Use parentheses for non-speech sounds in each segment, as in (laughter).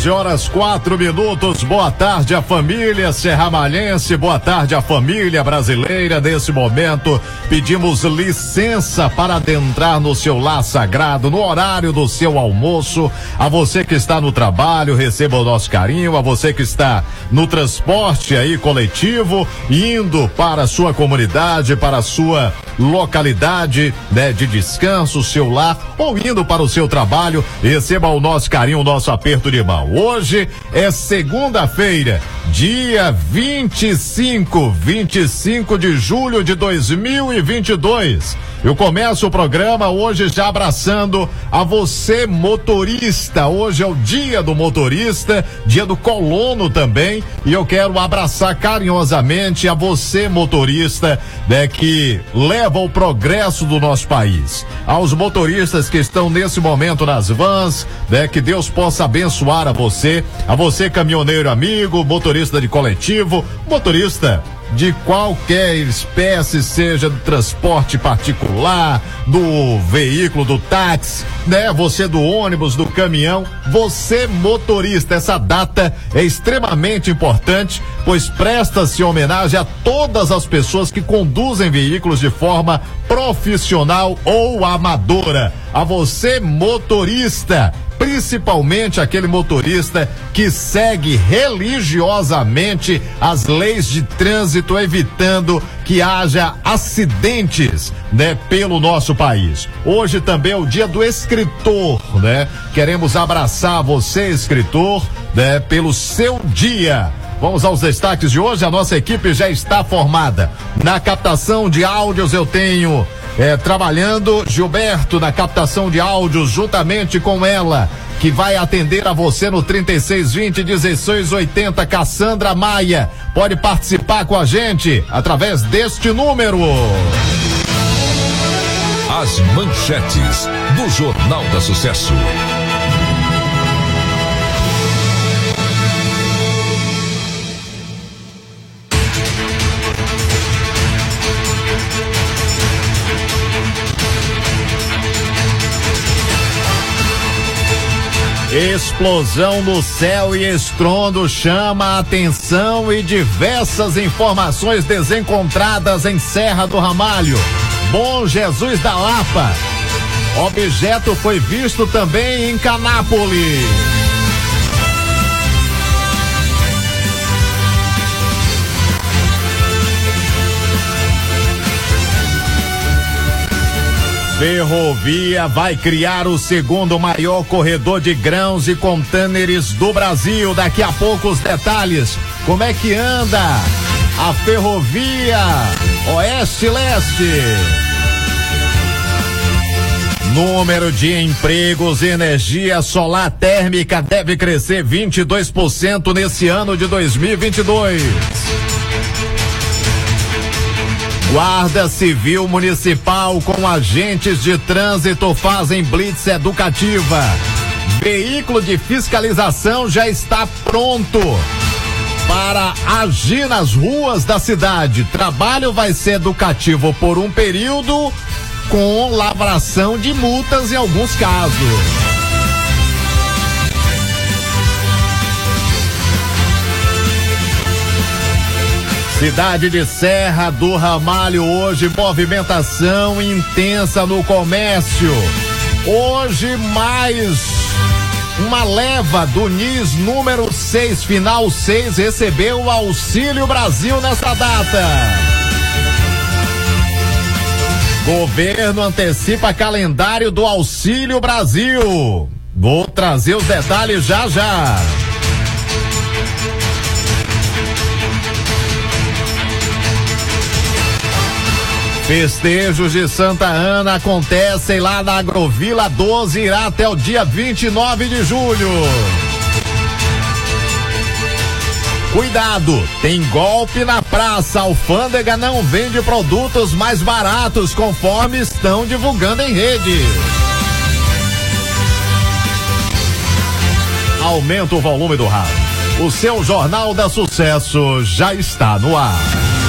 11 horas 4 minutos. Boa tarde à família serramalhense, boa tarde à família brasileira. Nesse momento, pedimos licença para adentrar no seu lar sagrado, no horário do seu almoço. A você que está no trabalho, receba o nosso carinho. A você que está no transporte aí coletivo, indo para a sua comunidade, para a sua localidade né, de descanso, seu lar, ou indo para o seu trabalho, receba o nosso carinho, o nosso aperto de mão. Hoje é segunda-feira, dia 25, 25 de julho de 2022. Eu começo o programa hoje já abraçando a você, motorista. Hoje é o dia do motorista, dia do colono também. E eu quero abraçar carinhosamente a você, motorista, né, que leva o progresso do nosso país. Aos motoristas que estão nesse momento nas vans, né, que Deus possa abençoar a você, a você, caminhoneiro amigo, motorista de coletivo, motorista de qualquer espécie, seja do transporte particular, do veículo, do táxi, né? Você do ônibus, do caminhão, você motorista. Essa data é extremamente importante, pois presta-se homenagem a todas as pessoas que conduzem veículos de forma profissional ou amadora. A você motorista principalmente aquele motorista que segue religiosamente as leis de trânsito, evitando que haja acidentes, né, pelo nosso país. Hoje também é o dia do escritor, né? Queremos abraçar você, escritor, né, pelo seu dia. Vamos aos destaques de hoje. A nossa equipe já está formada. Na captação de áudios eu tenho é, trabalhando Gilberto na captação de áudios juntamente com ela que vai atender a você no 3620 1680 Cassandra Maia. Pode participar com a gente através deste número. As manchetes do Jornal da Sucesso. Explosão no céu e estrondo chama a atenção e diversas informações desencontradas em Serra do Ramalho. Bom Jesus da Lapa. Objeto foi visto também em Canápolis. Ferrovia vai criar o segundo maior corredor de grãos e contêineres do Brasil. Daqui a pouco os detalhes. Como é que anda a ferrovia Oeste-Leste? Número de empregos e energia solar térmica deve crescer 22% nesse ano de 2022. Guarda Civil Municipal com agentes de trânsito fazem blitz educativa. Veículo de fiscalização já está pronto para agir nas ruas da cidade. Trabalho vai ser educativo por um período com lavração de multas em alguns casos. Cidade de Serra do Ramalho hoje, movimentação intensa no comércio. Hoje mais uma leva do NIS número 6, final 6, recebeu o Auxílio Brasil nessa data. Governo antecipa calendário do Auxílio Brasil. Vou trazer os detalhes já já. Festejos de Santa Ana acontecem lá na Agrovila 12, irá até o dia 29 de julho. Cuidado, tem golpe na praça. A alfândega não vende produtos mais baratos conforme estão divulgando em rede. Aumenta o volume do rádio. O seu Jornal da Sucesso já está no ar.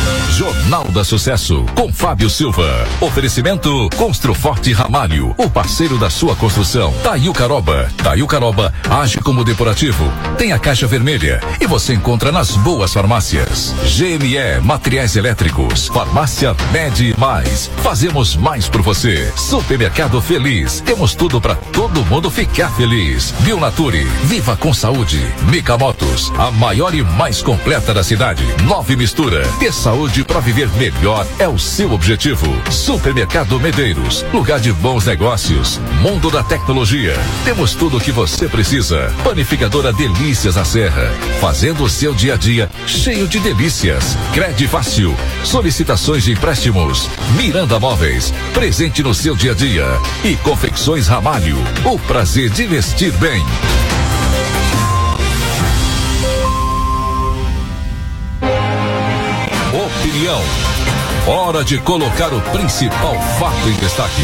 Jornal da Sucesso, com Fábio Silva. Oferecimento Construforte Ramalho, o parceiro da sua construção. Taiu Caroba. Taiu Caroba age como depurativo. Tem a caixa vermelha e você encontra nas boas farmácias. GME Materiais Elétricos. Farmácia Med Mais. Fazemos mais por você. Supermercado Feliz. Temos tudo para todo mundo ficar feliz. Bionature. Viva com saúde. Mica Motos. A maior e mais completa da cidade. Nove Mistura. Ter saúde para viver melhor é o seu objetivo. Supermercado Medeiros, lugar de bons negócios, mundo da tecnologia. Temos tudo o que você precisa. Panificadora Delícias da Serra, fazendo o seu dia a dia cheio de delícias. Crede Fácil, solicitações de empréstimos. Miranda Móveis, presente no seu dia a dia. E Confecções Ramalho, o prazer de vestir bem. Opinião. Hora de colocar o principal fato em destaque.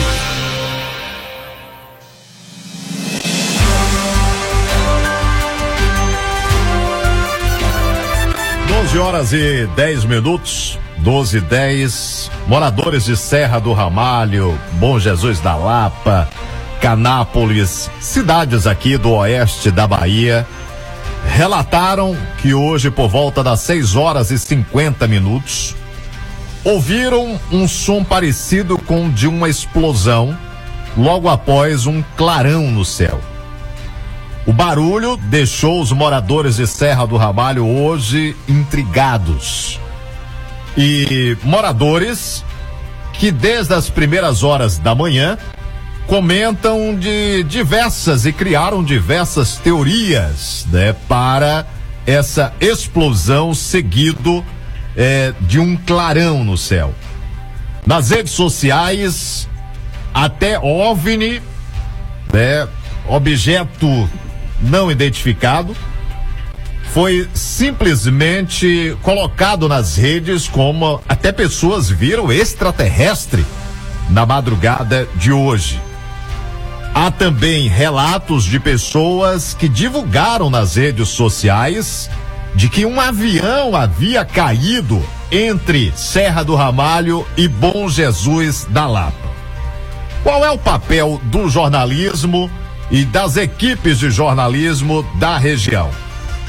Doze horas e 10 minutos. 12 e 10. Moradores de Serra do Ramalho, Bom Jesus da Lapa, Canápolis, cidades aqui do oeste da Bahia, relataram que hoje, por volta das 6 horas e 50 minutos, ouviram um som parecido com de uma explosão logo após um clarão no céu. O barulho deixou os moradores de Serra do Ramalho hoje intrigados. E moradores que desde as primeiras horas da manhã comentam de diversas e criaram diversas teorias, né, para essa explosão seguido eh, de um clarão no céu. Nas redes sociais, até OVNI, né, objeto não identificado, foi simplesmente colocado nas redes como até pessoas viram extraterrestre na madrugada de hoje. Há também relatos de pessoas que divulgaram nas redes sociais de que um avião havia caído entre Serra do Ramalho e Bom Jesus da Lapa. Qual é o papel do jornalismo e das equipes de jornalismo da região?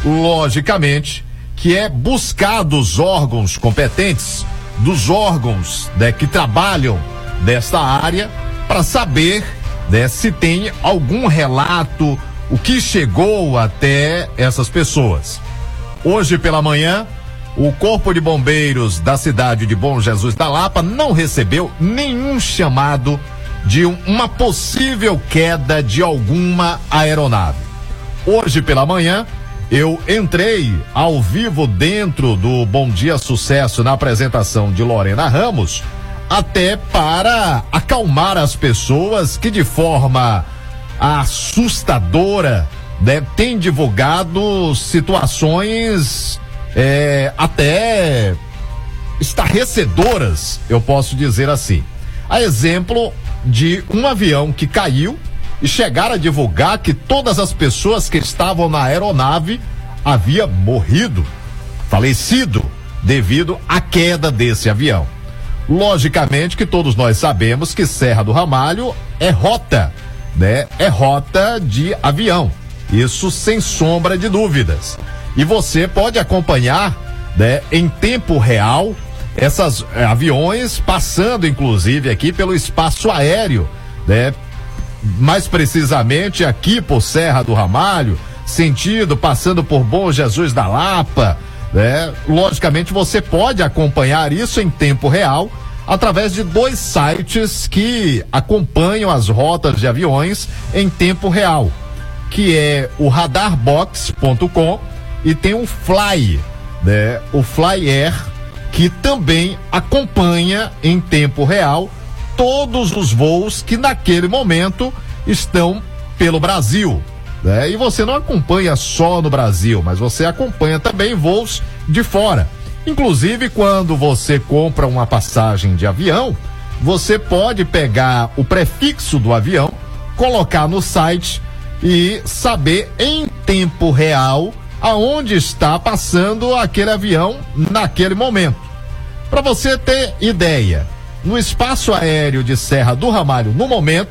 Logicamente que é buscar dos órgãos competentes, dos órgãos né, que trabalham desta área, para saber né, se tem algum relato, o que chegou até essas pessoas. Hoje pela manhã, o Corpo de Bombeiros da cidade de Bom Jesus da Lapa não recebeu nenhum chamado de um, uma possível queda de alguma aeronave. Hoje pela manhã, eu entrei ao vivo dentro do Bom Dia Sucesso na apresentação de Lorena Ramos, até para acalmar as pessoas que de forma assustadora né, tem divulgado situações é, até estarrecedoras, eu posso dizer assim. A exemplo de um avião que caiu e chegaram a divulgar que todas as pessoas que estavam na aeronave havia morrido, falecido devido à queda desse avião. Logicamente que todos nós sabemos que Serra do Ramalho é rota, né? É rota de avião. Isso sem sombra de dúvidas. E você pode acompanhar, né, em tempo real essas eh, aviões passando inclusive aqui pelo espaço aéreo, né? mais precisamente aqui por Serra do Ramalho, sentido passando por Bom Jesus da Lapa, né? Logicamente você pode acompanhar isso em tempo real através de dois sites que acompanham as rotas de aviões em tempo real, que é o radarbox.com e tem o Fly, né? O Fly Air, que também acompanha em tempo real todos os voos que naquele momento estão pelo Brasil. Né? E você não acompanha só no Brasil, mas você acompanha também voos de fora. Inclusive, quando você compra uma passagem de avião, você pode pegar o prefixo do avião, colocar no site e saber em tempo real aonde está passando aquele avião naquele momento. Para você ter ideia, no espaço aéreo de Serra do Ramalho, no momento,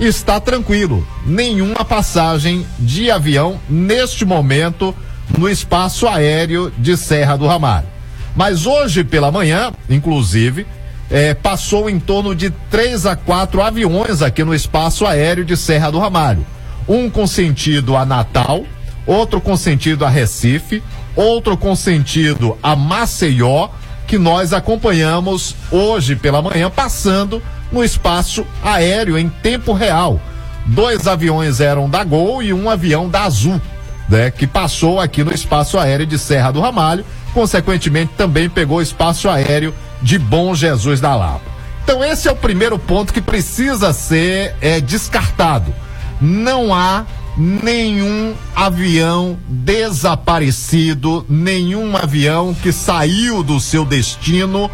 está tranquilo. Nenhuma passagem de avião neste momento no espaço aéreo de Serra do Ramalho. Mas hoje pela manhã, inclusive, é, passou em torno de três a quatro aviões aqui no espaço aéreo de Serra do Ramalho. Um com sentido a Natal, outro com sentido a Recife, outro com sentido a Maceió que nós acompanhamos hoje pela manhã, passando no espaço aéreo em tempo real. Dois aviões eram da Gol e um avião da Azul, né, que passou aqui no espaço aéreo de Serra do Ramalho, consequentemente também pegou o espaço aéreo de Bom Jesus da Lapa. Então esse é o primeiro ponto que precisa ser é, descartado. Não há nenhum avião desaparecido, nenhum avião que saiu do seu destino,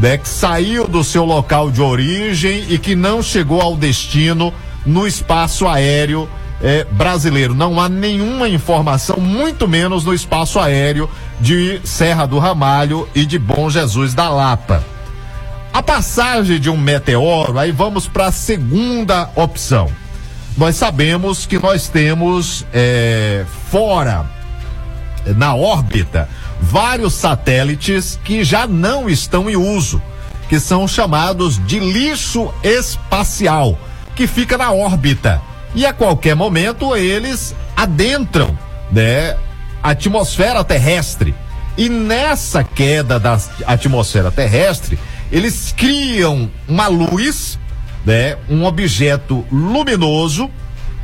né, que saiu do seu local de origem e que não chegou ao destino no espaço aéreo eh, brasileiro. Não há nenhuma informação, muito menos no espaço aéreo de Serra do Ramalho e de Bom Jesus da Lapa. A passagem de um meteoro, aí vamos para a segunda opção nós sabemos que nós temos é, fora, na órbita, vários satélites que já não estão em uso, que são chamados de lixo espacial, que fica na órbita. E a qualquer momento eles adentram, né, a atmosfera terrestre. E nessa queda da atmosfera terrestre, eles criam uma luz né, um objeto luminoso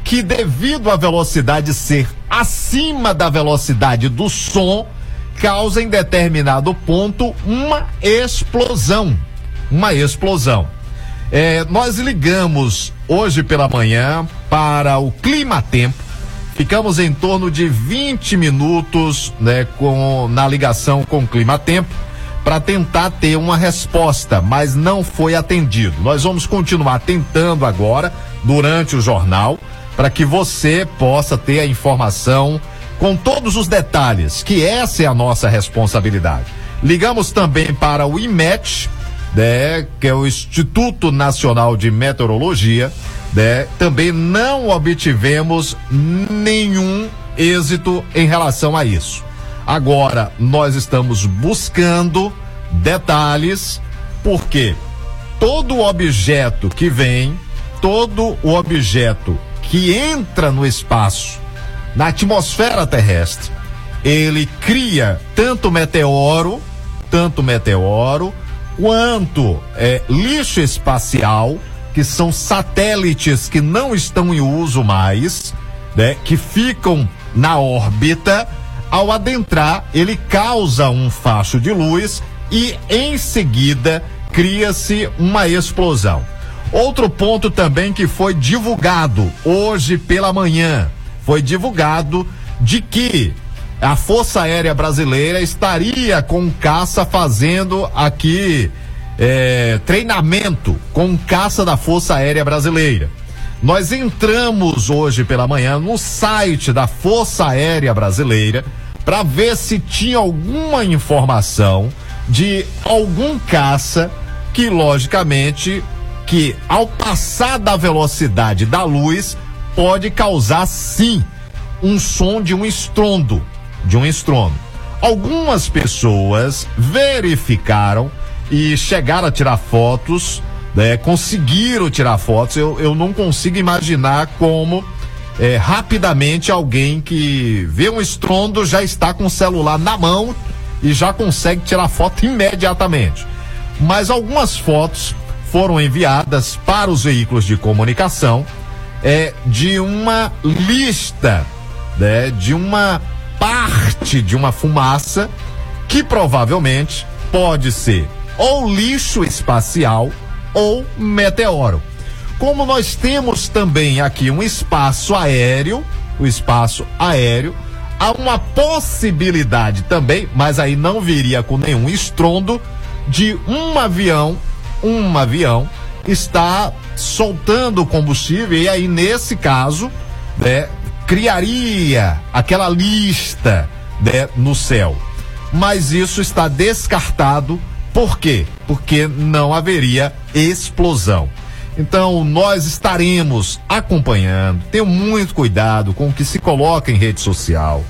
que devido à velocidade ser acima da velocidade do som, causa em determinado ponto uma explosão, uma explosão. É, nós ligamos hoje pela manhã para o clima tempo. Ficamos em torno de 20 minutos, né, com na ligação com o clima tempo para tentar ter uma resposta, mas não foi atendido. Nós vamos continuar tentando agora, durante o jornal, para que você possa ter a informação com todos os detalhes, que essa é a nossa responsabilidade. Ligamos também para o IMET, né, que é o Instituto Nacional de Meteorologia, né, também não obtivemos nenhum êxito em relação a isso. Agora, nós estamos buscando detalhes, porque todo objeto que vem, todo o objeto que entra no espaço, na atmosfera terrestre, ele cria tanto meteoro, tanto meteoro, quanto é, lixo espacial, que são satélites que não estão em uso mais, né, que ficam na órbita ao adentrar, ele causa um facho de luz e em seguida cria-se uma explosão. Outro ponto também que foi divulgado hoje pela manhã, foi divulgado de que a Força Aérea Brasileira estaria com caça fazendo aqui é, treinamento com caça da Força Aérea Brasileira. Nós entramos hoje pela manhã no site da Força Aérea Brasileira para ver se tinha alguma informação de algum caça que, logicamente, que ao passar da velocidade da luz pode causar sim um som de um estrondo, de um estrondo. Algumas pessoas verificaram e chegaram a tirar fotos né, conseguiram tirar fotos. Eu, eu não consigo imaginar como é, rapidamente alguém que vê um estrondo já está com o celular na mão e já consegue tirar foto imediatamente. Mas algumas fotos foram enviadas para os veículos de comunicação é, de uma lista, né, de uma parte de uma fumaça que provavelmente pode ser ou lixo espacial ou meteoro. Como nós temos também aqui um espaço aéreo, o espaço aéreo, há uma possibilidade também, mas aí não viria com nenhum estrondo, de um avião, um avião, está soltando combustível e aí nesse caso, né, criaria aquela lista, né, no céu. Mas isso está descartado, por quê? Porque não haveria explosão. Então, nós estaremos acompanhando. Tenham muito cuidado com o que se coloca em rede social.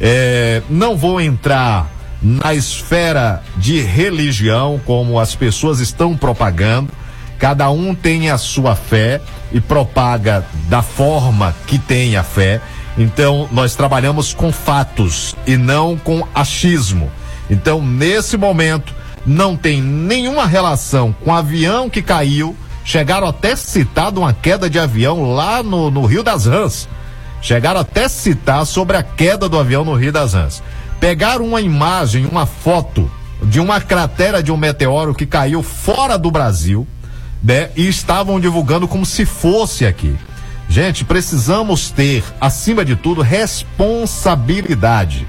É, não vou entrar na esfera de religião, como as pessoas estão propagando. Cada um tem a sua fé e propaga da forma que tem a fé. Então, nós trabalhamos com fatos e não com achismo. Então, nesse momento, não tem nenhuma relação com o avião que caiu Chegaram até citar uma queda de avião lá no, no Rio das Rãs. Chegaram até citar sobre a queda do avião no Rio das Rãs. Pegaram uma imagem, uma foto de uma cratera de um meteoro que caiu fora do Brasil, né? E estavam divulgando como se fosse aqui. Gente, precisamos ter, acima de tudo, responsabilidade.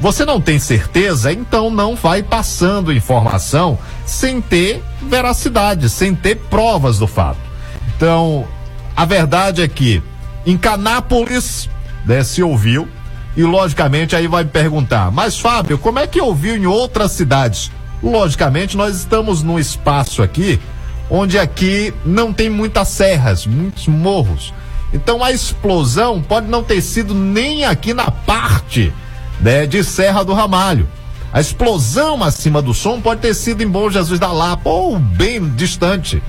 Você não tem certeza, então não vai passando informação sem ter veracidade, sem ter provas do fato. Então, a verdade é que em Canápolis né, se ouviu, e logicamente aí vai perguntar, mas Fábio, como é que ouviu em outras cidades? Logicamente, nós estamos num espaço aqui onde aqui não tem muitas serras, muitos morros. Então a explosão pode não ter sido nem aqui na parte né, de Serra do Ramalho. A explosão acima do som pode ter sido em Bom Jesus da Lapa ou bem distante.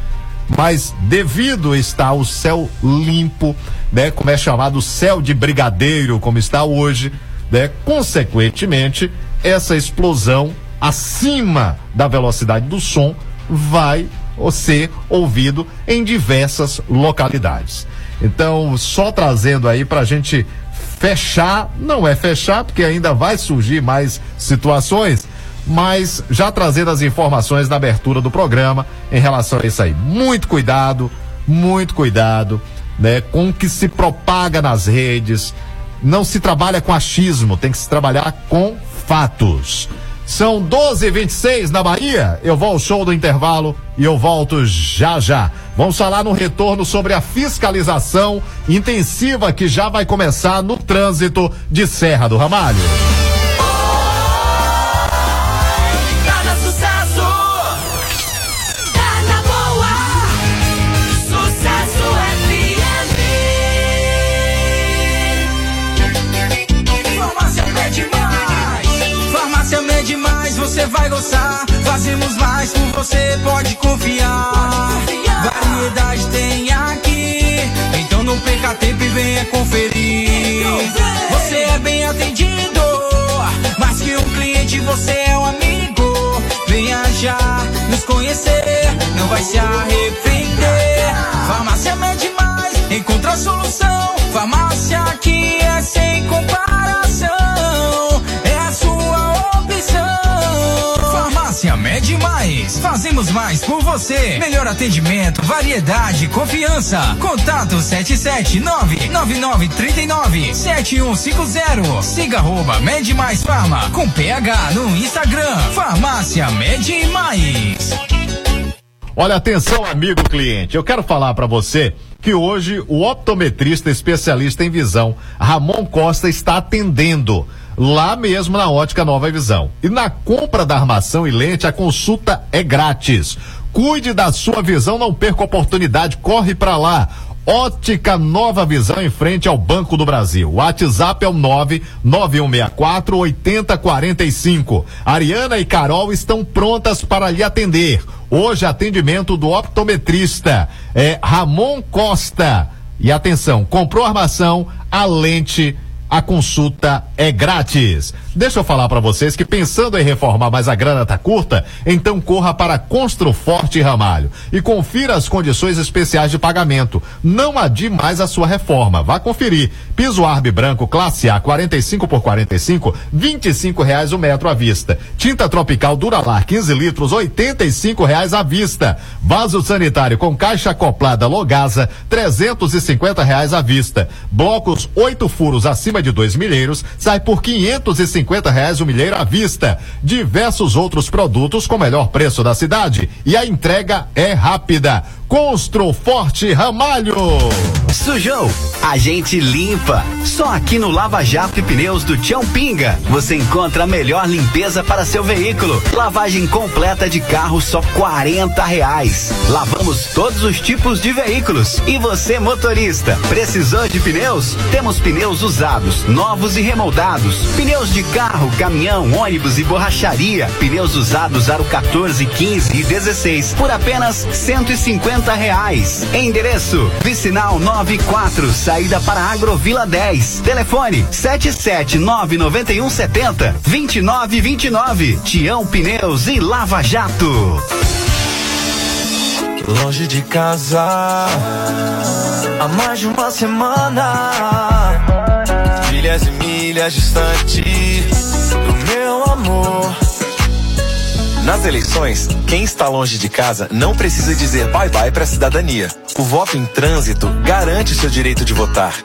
Mas devido estar o céu limpo, né, como é chamado céu de brigadeiro, como está hoje, né, consequentemente, essa explosão acima da velocidade do som vai ser ouvido em diversas localidades. Então, só trazendo aí para a gente fechar, não é fechar, porque ainda vai surgir mais situações, mas já trazendo as informações na abertura do programa em relação a isso aí. Muito cuidado, muito cuidado, né, com o que se propaga nas redes. Não se trabalha com achismo, tem que se trabalhar com fatos. São 12 e 26 na Bahia. Eu vou ao show do intervalo e eu volto já já. Vamos falar no retorno sobre a fiscalização intensiva que já vai começar no trânsito de Serra do Ramalho. Você vai gostar. Fazemos mais por você, pode confiar. Variedade tem aqui. Então não perca tempo e venha conferir. Você é bem atendido. Mais que um cliente, você é um amigo. Venha já nos conhecer. Não vai se arrepender. Farmácia Mede Mais. Encontra a solução. Farmácia aqui é sem comparação. Mais. Fazemos mais por você. Melhor atendimento, variedade, confiança. Contato 779-9939-7150. Siga arroba Mede Mais Farma com PH no Instagram. Farmácia Mede Mais. Olha, atenção, amigo cliente. Eu quero falar para você que hoje o optometrista especialista em visão, Ramon Costa, está atendendo lá mesmo na Ótica Nova Visão. E na compra da armação e lente, a consulta é grátis. Cuide da sua visão, não perca a oportunidade, corre para lá. Ótica Nova Visão em frente ao Banco do Brasil. O WhatsApp é o 99164 8045. Ariana e Carol estão prontas para lhe atender. Hoje atendimento do optometrista é Ramon Costa. E atenção, comprou armação, a lente a consulta é grátis. Deixa eu falar para vocês que pensando em reformar, mas a grana tá curta, então corra para Construforte Ramalho e confira as condições especiais de pagamento. Não adie mais a sua reforma. Vá conferir. Piso Arbe branco classe A 45 por 45, 25 reais o metro à vista. Tinta tropical Duralar 15 litros, 85 reais à vista. Vaso sanitário com caixa acoplada Logasa, 350 reais à vista. Blocos oito furos acima de dois milheiros sai por 550 reais o milheiro à vista. Diversos outros produtos com melhor preço da cidade e a entrega é rápida. Constru Forte Ramalho. Sujou? A gente limpa. Só aqui no Lava Jato e Pneus do Tião Pinga você encontra a melhor limpeza para seu veículo. Lavagem completa de carro só 40 reais. Lavamos todos os tipos de veículos. E você, motorista, precisou de pneus? Temos pneus usados, novos e remoldados. Pneus de carro, caminhão, ônibus e borracharia. Pneus usados aro 14, 15 e 16 por apenas 150 reais. Endereço: Vicinal 94, saída para Agrovila 10. Telefone: 7799170 2929. Tião Pneus e Lava Jato. Longe de casa, há mais de uma semana. Milhas e milhas distante do meu amor. Nas eleições, quem está longe de casa não precisa dizer bye-bye para a cidadania. O voto em trânsito garante seu direito de votar.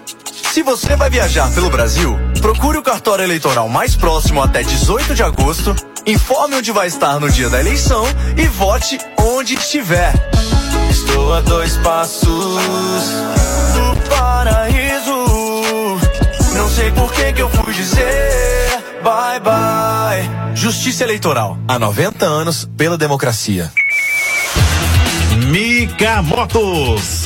Se você vai viajar pelo Brasil, procure o cartório eleitoral mais próximo até 18 de agosto, informe onde vai estar no dia da eleição e vote onde estiver. Estou a dois passos do paraíso. Não sei por que que eu fui dizer bye bye. Justiça Eleitoral. Há 90 anos pela democracia. Mica Motos.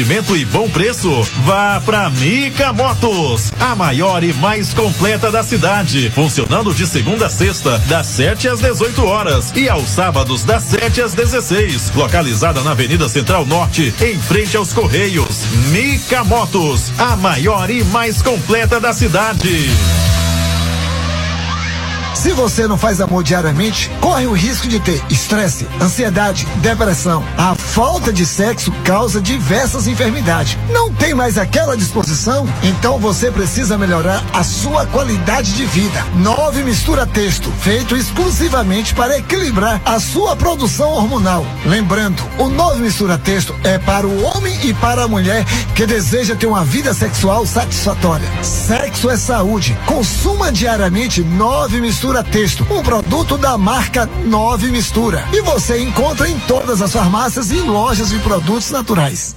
e bom preço? Vá pra Mica Motos, a maior e mais completa da cidade, funcionando de segunda a sexta, das 7 às 18 horas e aos sábados das 7 às 16. Localizada na Avenida Central Norte, em frente aos Correios. Mica Motos, a maior e mais completa da cidade. Se você não faz amor diariamente, corre o risco de ter estresse, ansiedade, depressão. A falta de sexo causa diversas enfermidades. Não tem mais aquela disposição? Então você precisa melhorar a sua qualidade de vida. Nove Mistura Texto, feito exclusivamente para equilibrar a sua produção hormonal. Lembrando, o Nove Mistura Texto é para o homem e para a mulher que deseja ter uma vida sexual satisfatória. Sexo é saúde. Consuma diariamente Nove Mistura Texto, um produto da marca Nove Mistura. E você encontra em todas as farmácias e lojas de produtos naturais.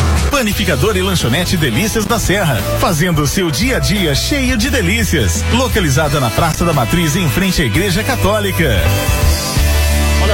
Panificador e lanchonete Delícias da Serra, fazendo o seu dia a dia cheio de delícias. Localizada na Praça da Matriz, em frente à Igreja Católica.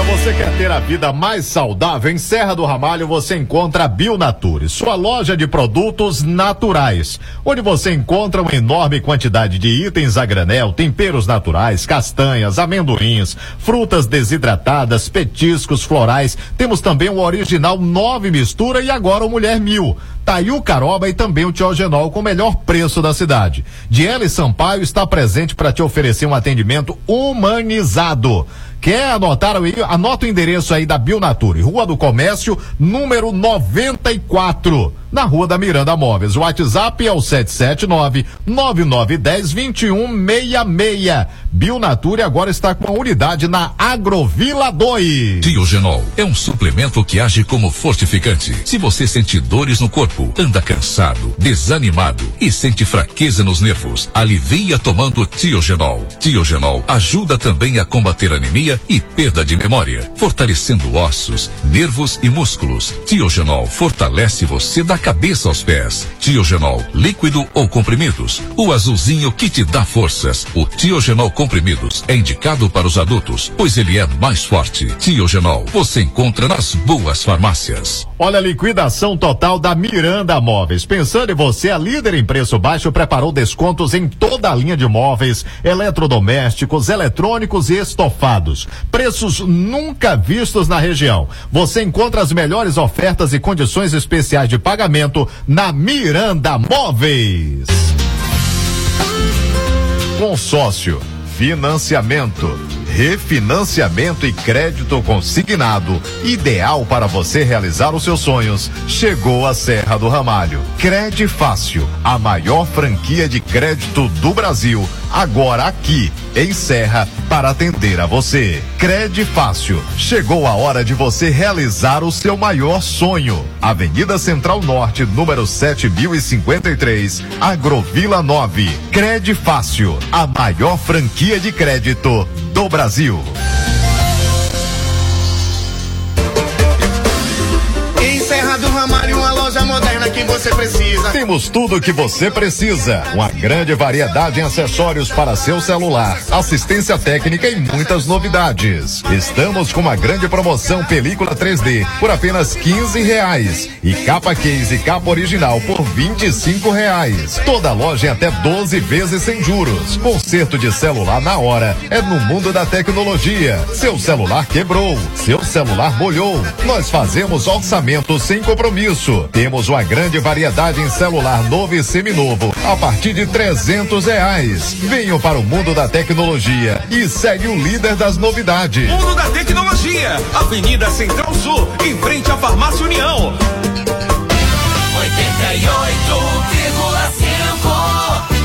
Você quer ter a vida mais saudável, em Serra do Ramalho você encontra a Bionature, sua loja de produtos naturais, onde você encontra uma enorme quantidade de itens a granel, temperos naturais, castanhas, amendoins, frutas desidratadas, petiscos florais. Temos também o original nove mistura e agora o Mulher Mil. Tá aí o Caroba e também o Tiogenol com o melhor preço da cidade. Diele Sampaio está presente para te oferecer um atendimento humanizado. Quer anotar? Anota o endereço aí da Bionature, Rua do Comércio, número 94, na Rua da Miranda Móveis. O WhatsApp é o 779 9910 2166. Bionature agora está com a unidade na Agrovila 2. Tiogenol é um suplemento que age como fortificante. Se você sente dores no corpo, anda cansado, desanimado e sente fraqueza nos nervos, alivia tomando Tiogenol. Tiogenol ajuda também a combater anemia e perda de memória, fortalecendo ossos, nervos e músculos. Tiogenol fortalece você da cabeça aos pés. Tiogenol, líquido ou comprimidos. O azulzinho que te dá forças. O Tiogenol comprimidos é indicado para os adultos, pois ele é mais forte. Tiogenol, você encontra nas boas farmácias. Olha a liquidação total da Miranda Móveis. Pensando em você, a líder em preço baixo preparou descontos em toda a linha de móveis, eletrodomésticos, eletrônicos e estofados. Preços nunca vistos na região. Você encontra as melhores ofertas e condições especiais de pagamento na Miranda Móveis. Consórcio, financiamento, refinanciamento e crédito consignado, ideal para você realizar os seus sonhos. Chegou a Serra do Ramalho. Crede Fácil, a maior franquia de crédito do Brasil, agora aqui em Serra para atender a você. Crede Fácil. Chegou a hora de você realizar o seu maior sonho. Avenida Central Norte, número 7053, Agrovila 9. Crede Fácil, a maior franquia de crédito do Brasil. Em Serra do Ramalho, uma loja moderna que você precisa. Temos tudo o que você precisa. Uma grande variedade em acessórios para seu celular, assistência técnica e muitas novidades. Estamos com uma grande promoção película 3D por apenas 15 reais e capa case e capa original por 25 reais. Toda loja em até 12 vezes sem juros. Conserto de celular na hora é no mundo da tecnologia. Seu celular quebrou, seu celular molhou. Nós fazemos orçamento sem compromisso. Temos uma grande variedade em celular novo e seminovo a partir de 300 reais. Venham para o mundo da tecnologia e segue o líder das novidades. Mundo da Tecnologia, Avenida Central Sul, em frente à Farmácia União. 88,5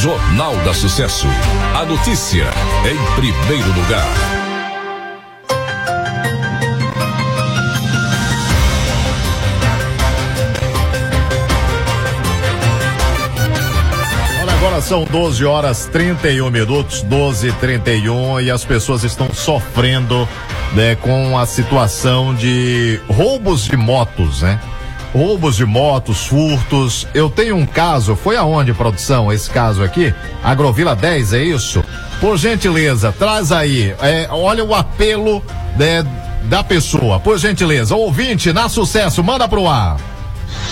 Jornal da Sucesso. A notícia em primeiro lugar. Agora são 12 horas 31 minutos, 12 e 31 e as pessoas estão sofrendo né, com a situação de roubos de motos, né? Roubos de motos, furtos. Eu tenho um caso, foi aonde, produção, esse caso aqui? Agrovila 10, é isso? Por gentileza, traz aí. é, olha o apelo né, da pessoa. Por gentileza, ouvinte, na sucesso, manda pro ar.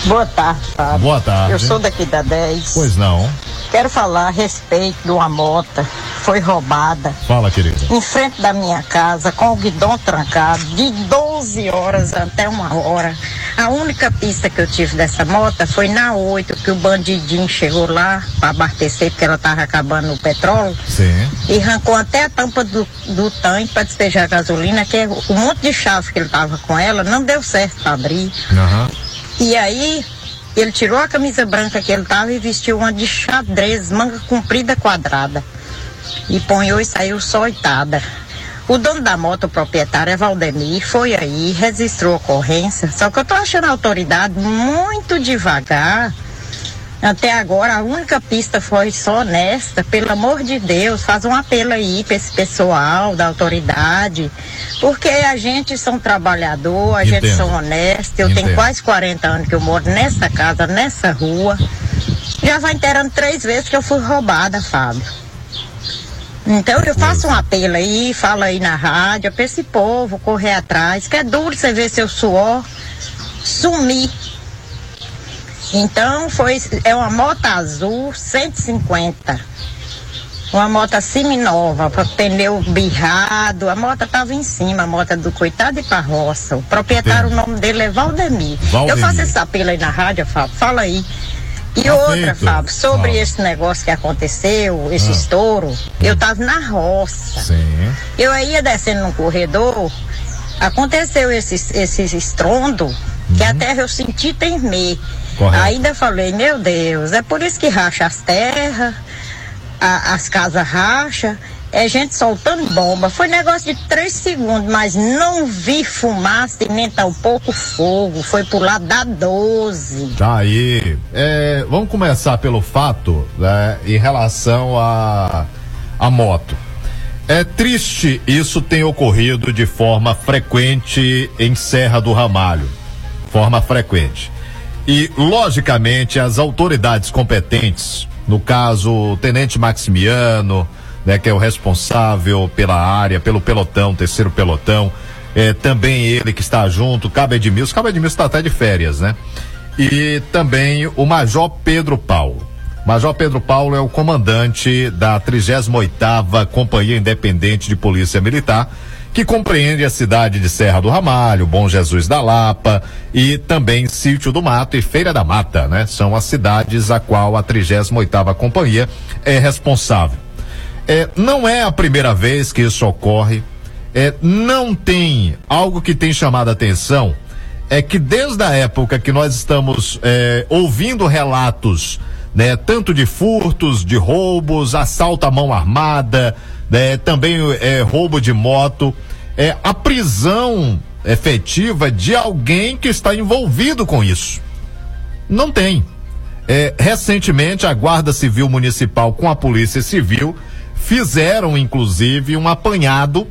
Boa tarde, Fábio. Boa tarde. Eu sou daqui da 10. Pois não. Quero falar a respeito de uma moto foi roubada Fala, querida. em frente da minha casa com o guidão trancado de 12 horas até uma hora. A única pista que eu tive dessa moto foi na 8, que o bandidinho chegou lá para abastecer porque ela estava acabando o petróleo Sim. e arrancou até a tampa do, do tanque para despejar a gasolina, que é o monte de chave que ele tava com ela não deu certo para abrir. Aham. E aí, ele tirou a camisa branca que ele tava e vestiu uma de xadrez, manga comprida quadrada. E ponhou e saiu soitada. O dono da moto, o proprietário, é Valdemir, foi aí, registrou a ocorrência. Só que eu tô achando a autoridade muito devagar Até agora, a única pista foi só honesta. Pelo amor de Deus, faz um apelo aí para esse pessoal da autoridade. Porque a gente são trabalhador, a gente Entendo. são honestos. Eu Entendo. tenho quase 40 anos que eu moro nessa casa, nessa rua. Já vai inteirando três vezes que eu fui roubada, Fábio. Então eu faço um apelo aí, falo aí na rádio, para esse povo correr atrás, que é duro você ver seu suor sumir. Então foi, é uma moto azul 150. Uma moto semi-nova, para pneu birrado, a moto estava em cima, a moto do coitado de Parroça. O proprietário, o nome dele é Valdemir. Valdemir. Eu faço esse apelo aí na rádio, Fábio, fala aí. E Tá outra, feito. Fábio, sobre Fala. esse negócio que aconteceu, esse Ah. estouro, eu tava na roça. Sim. Eu ia descendo no corredor, aconteceu esse, esse estrondo, que até eu senti temer. Correto. Ainda falei, meu Deus, é por isso que racha as terras, a- as casas racha, é gente soltando bomba. Foi negócio de três segundos, mas não vi fumaça e nem tampouco fogo. Foi pro lado da 12. Tá aí. É, vamos começar pelo fato né, em relação à a, moto. É triste isso tem ocorrido de forma frequente em Serra do Ramalho. Forma frequente. E, logicamente, as autoridades competentes, no caso, o Tenente Maximiano, né, que é o responsável pela área, pelo pelotão, terceiro pelotão, é, também ele que está junto, Cabo Edmilson, Cabo Edmilson está até de férias, né? E também o Major Pedro Paulo. Major Pedro Paulo é o comandante da 38ª Companhia Independente de Polícia Militar, que compreende a cidade de Serra do Ramalho, Bom Jesus da Lapa e também Sítio do Mato e Feira da Mata, né? São as cidades a qual a 38ª Companhia é responsável. É, não é a primeira vez que isso ocorre. É, não tem algo que tem chamado a atenção. É que desde a época que nós estamos é, ouvindo relatos, né, tanto de furtos, de roubos, assalto à mão armada, né, também é, roubo de moto, é a prisão efetiva de alguém que está envolvido com isso. Não tem. É, recentemente, a Guarda Civil Municipal com a Polícia Civil fizeram, inclusive, um apanhado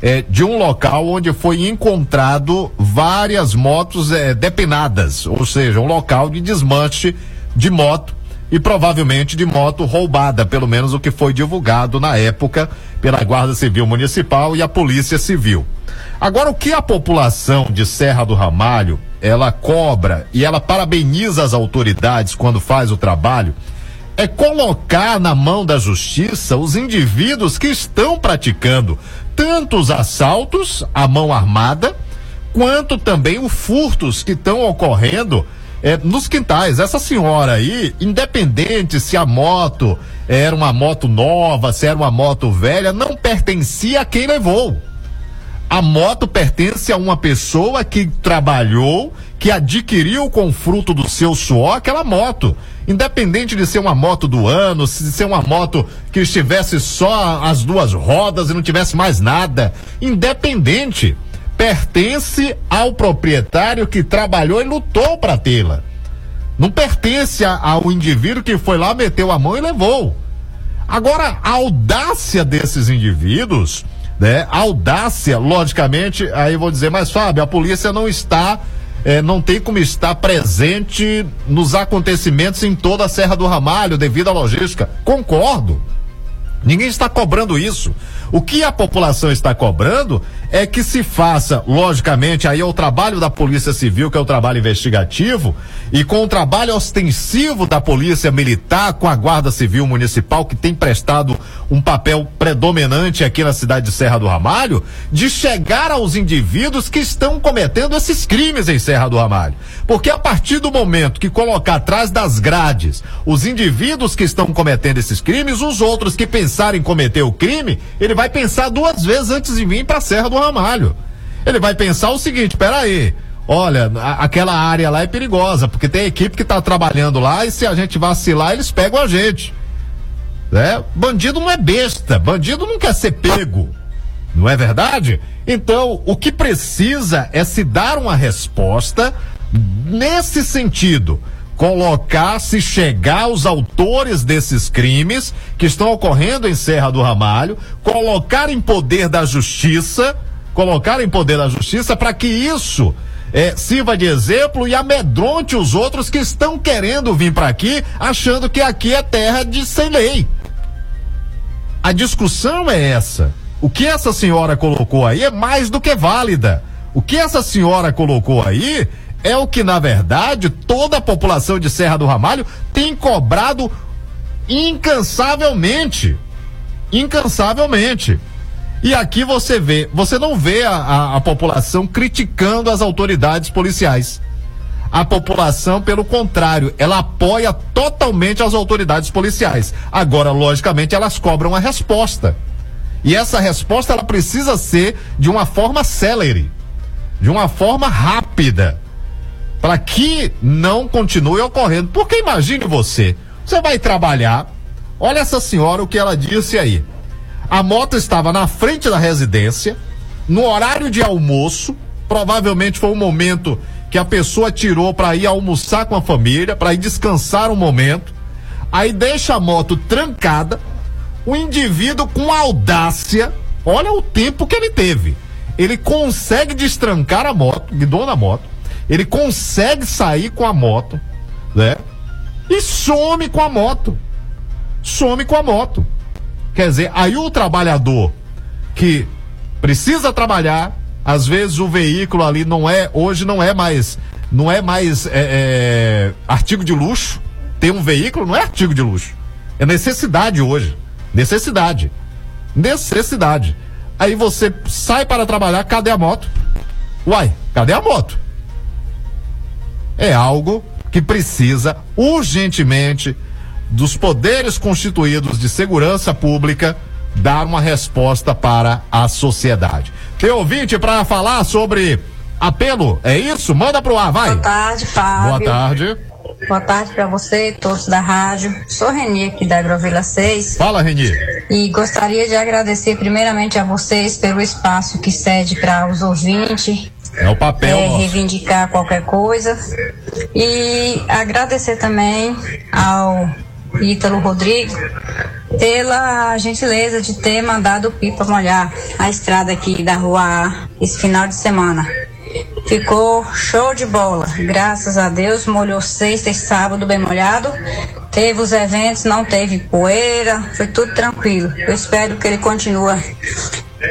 é, de um local onde foi encontrado várias motos é, depenadas, ou seja, um local de desmanche de moto e provavelmente de moto roubada, pelo menos o que foi divulgado na época pela Guarda Civil Municipal e a Polícia Civil. Agora, o que a população de Serra do Ramalho ela cobra e ela parabeniza as autoridades quando faz o trabalho é colocar na mão da justiça os indivíduos que estão praticando tanto os assaltos à mão armada quanto também os furtos que estão ocorrendo é, nos quintais. Essa senhora aí, independente se a moto era uma moto nova, se era uma moto velha, não pertencia a quem levou. A moto pertence a uma pessoa que trabalhou, que adquiriu com fruto do seu suor aquela moto. Independente de ser uma moto do ano, se ser uma moto que estivesse só as duas rodas e não tivesse mais nada. Independente. Pertence ao proprietário que trabalhou e lutou para tê-la. Não pertence ao indivíduo que foi lá, meteu a mão e levou. Agora, a audácia desses indivíduos, né? Audácia, logicamente, aí vou dizer, mas Fábio, a polícia não está, eh, não tem como estar presente nos acontecimentos em toda a Serra do Ramalho devido à logística. Concordo. Ninguém está cobrando isso. O que a população está cobrando é que se faça, logicamente, aí é o trabalho da Polícia Civil, que é o trabalho investigativo, e com o trabalho ostensivo da Polícia Militar, com a Guarda Civil Municipal, que tem prestado um papel predominante aqui na cidade de Serra do Ramalho, de chegar aos indivíduos que estão cometendo esses crimes em Serra do Ramalho. Porque a partir do momento que colocar atrás das grades os indivíduos que estão cometendo esses crimes, os outros que pensarem em cometer o crime, ele vai pensar duas vezes antes de vir para Serra do Ramalho. Ele vai pensar o seguinte: peraí. Olha, a- aquela área lá é perigosa, porque tem equipe que está trabalhando lá e se a gente vacilar, eles pegam a gente. Né? Bandido não é besta, bandido não quer ser pego. Não é verdade? Então, o que precisa é se dar uma resposta nesse sentido. Colocar, se chegar aos autores desses crimes que estão ocorrendo em Serra do Ramalho, colocar em poder da justiça, colocar em poder da justiça para que isso é, sirva de exemplo e amedronte os outros que estão querendo vir para aqui, achando que aqui é terra de sem lei. A discussão é essa. O que essa senhora colocou aí é mais do que válida. O que essa senhora colocou aí é o que, na verdade, toda a população de Serra do Ramalho tem cobrado incansavelmente. Incansavelmente. E aqui você vê, você não vê a, a, a população criticando as autoridades policiais. A população, pelo contrário, ela apoia totalmente as autoridades policiais. Agora, logicamente, elas cobram a resposta. E essa resposta ela precisa ser de uma forma célere, de uma forma rápida, para que não continue ocorrendo. Porque imagine você, você vai trabalhar, olha essa senhora o que ela disse aí. A moto estava na frente da residência, no horário de almoço, provavelmente foi o momento que a pessoa tirou para ir almoçar com a família, para ir descansar um momento. Aí deixa a moto trancada, o indivíduo com audácia, olha o tempo que ele teve. Ele consegue destrancar a moto, guidou na moto, ele consegue sair com a moto, né? E some com a moto. Some com a moto. Quer dizer, aí o trabalhador que precisa trabalhar, às vezes o veículo ali não é, hoje não é mais, não é mais é, é, artigo de luxo. Ter um veículo não é artigo de luxo. É necessidade hoje. Necessidade. Necessidade. Aí você sai para trabalhar, cadê a moto? Uai, cadê a moto? É algo que precisa urgentemente dos poderes constituídos de segurança pública dar uma resposta para a sociedade. Tem ouvinte para falar sobre apelo? É isso? Manda pro ar, vai. Boa tarde, Fábio. Boa tarde. Boa tarde para você, todos da rádio. Sou Reni aqui da Agrovila 6. Fala, Reni. E gostaria de agradecer primeiramente a vocês pelo espaço que cede para os ouvintes. É o papel. É, reivindicar qualquer coisa. E agradecer também ao Ítalo Rodrigues pela gentileza de ter mandado o pipa molhar a estrada aqui da rua A esse final de semana. Ficou show de bola. Graças a Deus, molhou sexta e sábado bem molhado. Teve os eventos, não teve poeira, foi tudo tranquilo. Eu espero que ele continue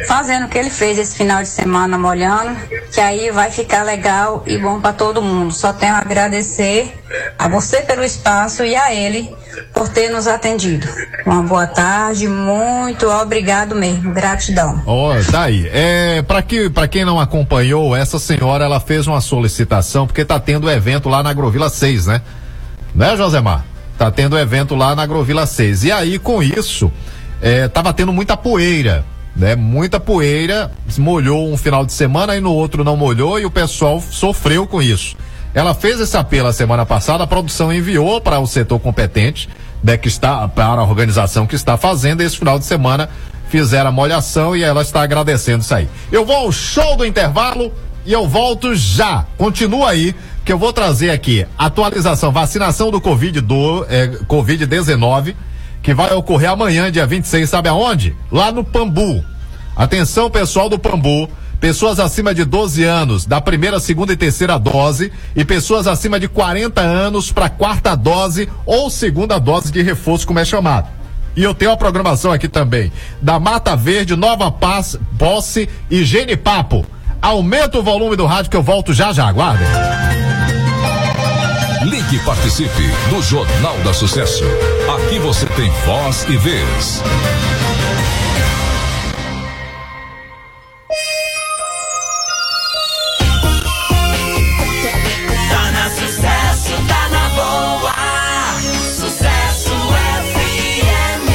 fazendo o que ele fez esse final de semana molhando, que aí vai ficar legal e bom para todo mundo. Só tenho a agradecer a você pelo espaço e a ele por ter nos atendido. Uma boa tarde, muito obrigado mesmo, gratidão. Ó, oh, tá aí. É, para que, para quem não acompanhou, essa senhora ela fez uma solicitação porque tá tendo evento lá na Agrovila 6, né? Né, Josemar? Tá tendo evento lá na Agrovila 6. E aí com isso, é, tava tendo muita poeira né? Muita poeira, molhou um final de semana e no outro não molhou e o pessoal sofreu com isso. Ela fez esse apelo a semana passada, a produção enviou para o setor competente, né, que está para a organização que está fazendo esse final de semana fizeram a molhação e ela está agradecendo isso aí. Eu vou ao show do intervalo e eu volto já. Continua aí que eu vou trazer aqui atualização, vacinação do Covid do é, Covid-19 que vai ocorrer amanhã, dia 26, sabe aonde? Lá no Pambu. Atenção, pessoal do Pambu. Pessoas acima de 12 anos da primeira, segunda e terceira dose e pessoas acima de 40 anos para quarta dose ou segunda dose de reforço, como é chamado. E eu tenho a programação aqui também da Mata Verde, Nova Paz, Posse e Genipapo. Aumenta o volume do rádio que eu volto já já, aguardem. Ligue e participe do Jornal da Sucesso. Aqui você tem voz e vez. Tá na sucesso, tá na boa. Sucesso FM.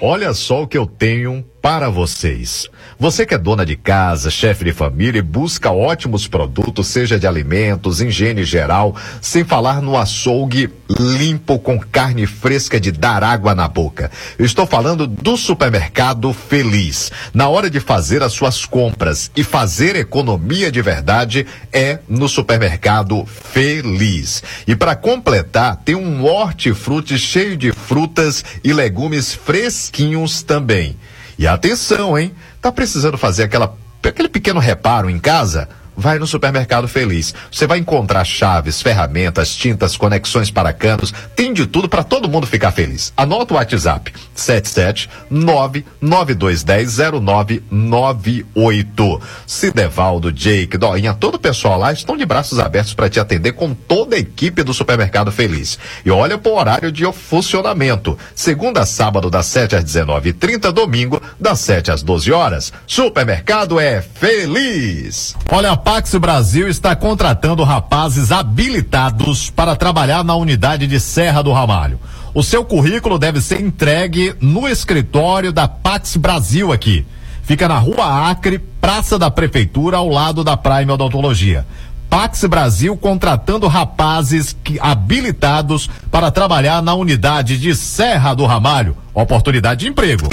Olha só o que eu tenho para vocês. Você que é dona de casa, chefe de família e busca ótimos produtos, seja de alimentos, higiene geral, sem falar no açougue limpo com carne fresca de dar água na boca. Eu estou falando do supermercado Feliz. Na hora de fazer as suas compras e fazer economia de verdade é no supermercado Feliz. E para completar, tem um hortifruti cheio de frutas e legumes fresquinhos também. E atenção, hein? Tá precisando fazer aquela, aquele pequeno reparo em casa? Vai no Supermercado Feliz. Você vai encontrar chaves, ferramentas, tintas, conexões para canos, tem de tudo para todo mundo ficar feliz. Anota o WhatsApp: 77992100998. Cidevaldo, Jake, Doinha, todo o pessoal lá estão de braços abertos para te atender com toda a equipe do Supermercado Feliz. E olha pro horário de funcionamento. Segunda a sábado das 7 às 19h30, domingo das 7 às 12 horas. Supermercado é feliz. Olha, Pax Brasil está contratando rapazes habilitados para trabalhar na unidade de Serra do Ramalho. O seu currículo deve ser entregue no escritório da Pax Brasil aqui. Fica na Rua Acre, Praça da Prefeitura, ao lado da Prime Odontologia. Pax Brasil contratando rapazes que, habilitados para trabalhar na unidade de Serra do Ramalho. Oportunidade de emprego.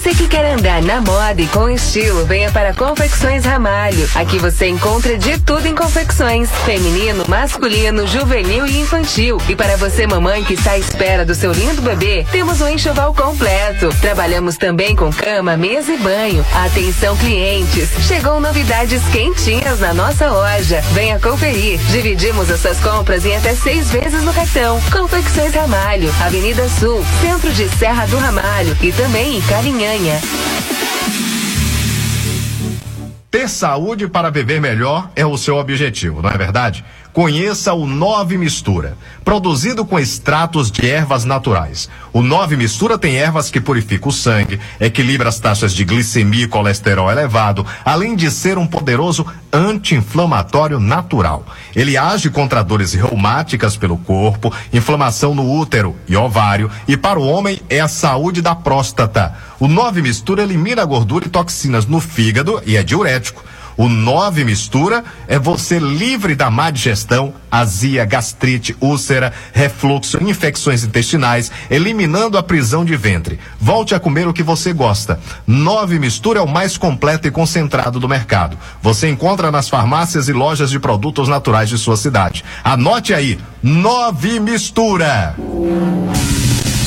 Você que quer andar na moda e com estilo, venha para Confecções Ramalho. Aqui você encontra de tudo em confecções: feminino, masculino, juvenil e infantil. E para você, mamãe que está à espera do seu lindo bebê, temos um enxoval completo. Trabalhamos também com cama, mesa e banho. Atenção, clientes! Chegou novidades quentinhas na nossa loja. Venha conferir. Dividimos as suas compras em até seis vezes no cartão. Confecções Ramalho, Avenida Sul, centro de Serra do Ramalho e também em Ter saúde para beber melhor é o seu objetivo, não é verdade? Conheça o Nove Mistura, produzido com extratos de ervas naturais. O Nove Mistura tem ervas que purificam o sangue, equilibra as taxas de glicemia e colesterol elevado, além de ser um poderoso anti-inflamatório natural. Ele age contra dores reumáticas pelo corpo, inflamação no útero e ovário, e para o homem é a saúde da próstata. O Nove Mistura elimina gordura e toxinas no fígado e é diurético. O 9 mistura é você livre da má digestão, azia, gastrite, úlcera, refluxo, infecções intestinais, eliminando a prisão de ventre. Volte a comer o que você gosta. 9 mistura é o mais completo e concentrado do mercado. Você encontra nas farmácias e lojas de produtos naturais de sua cidade. Anote aí, 9 mistura.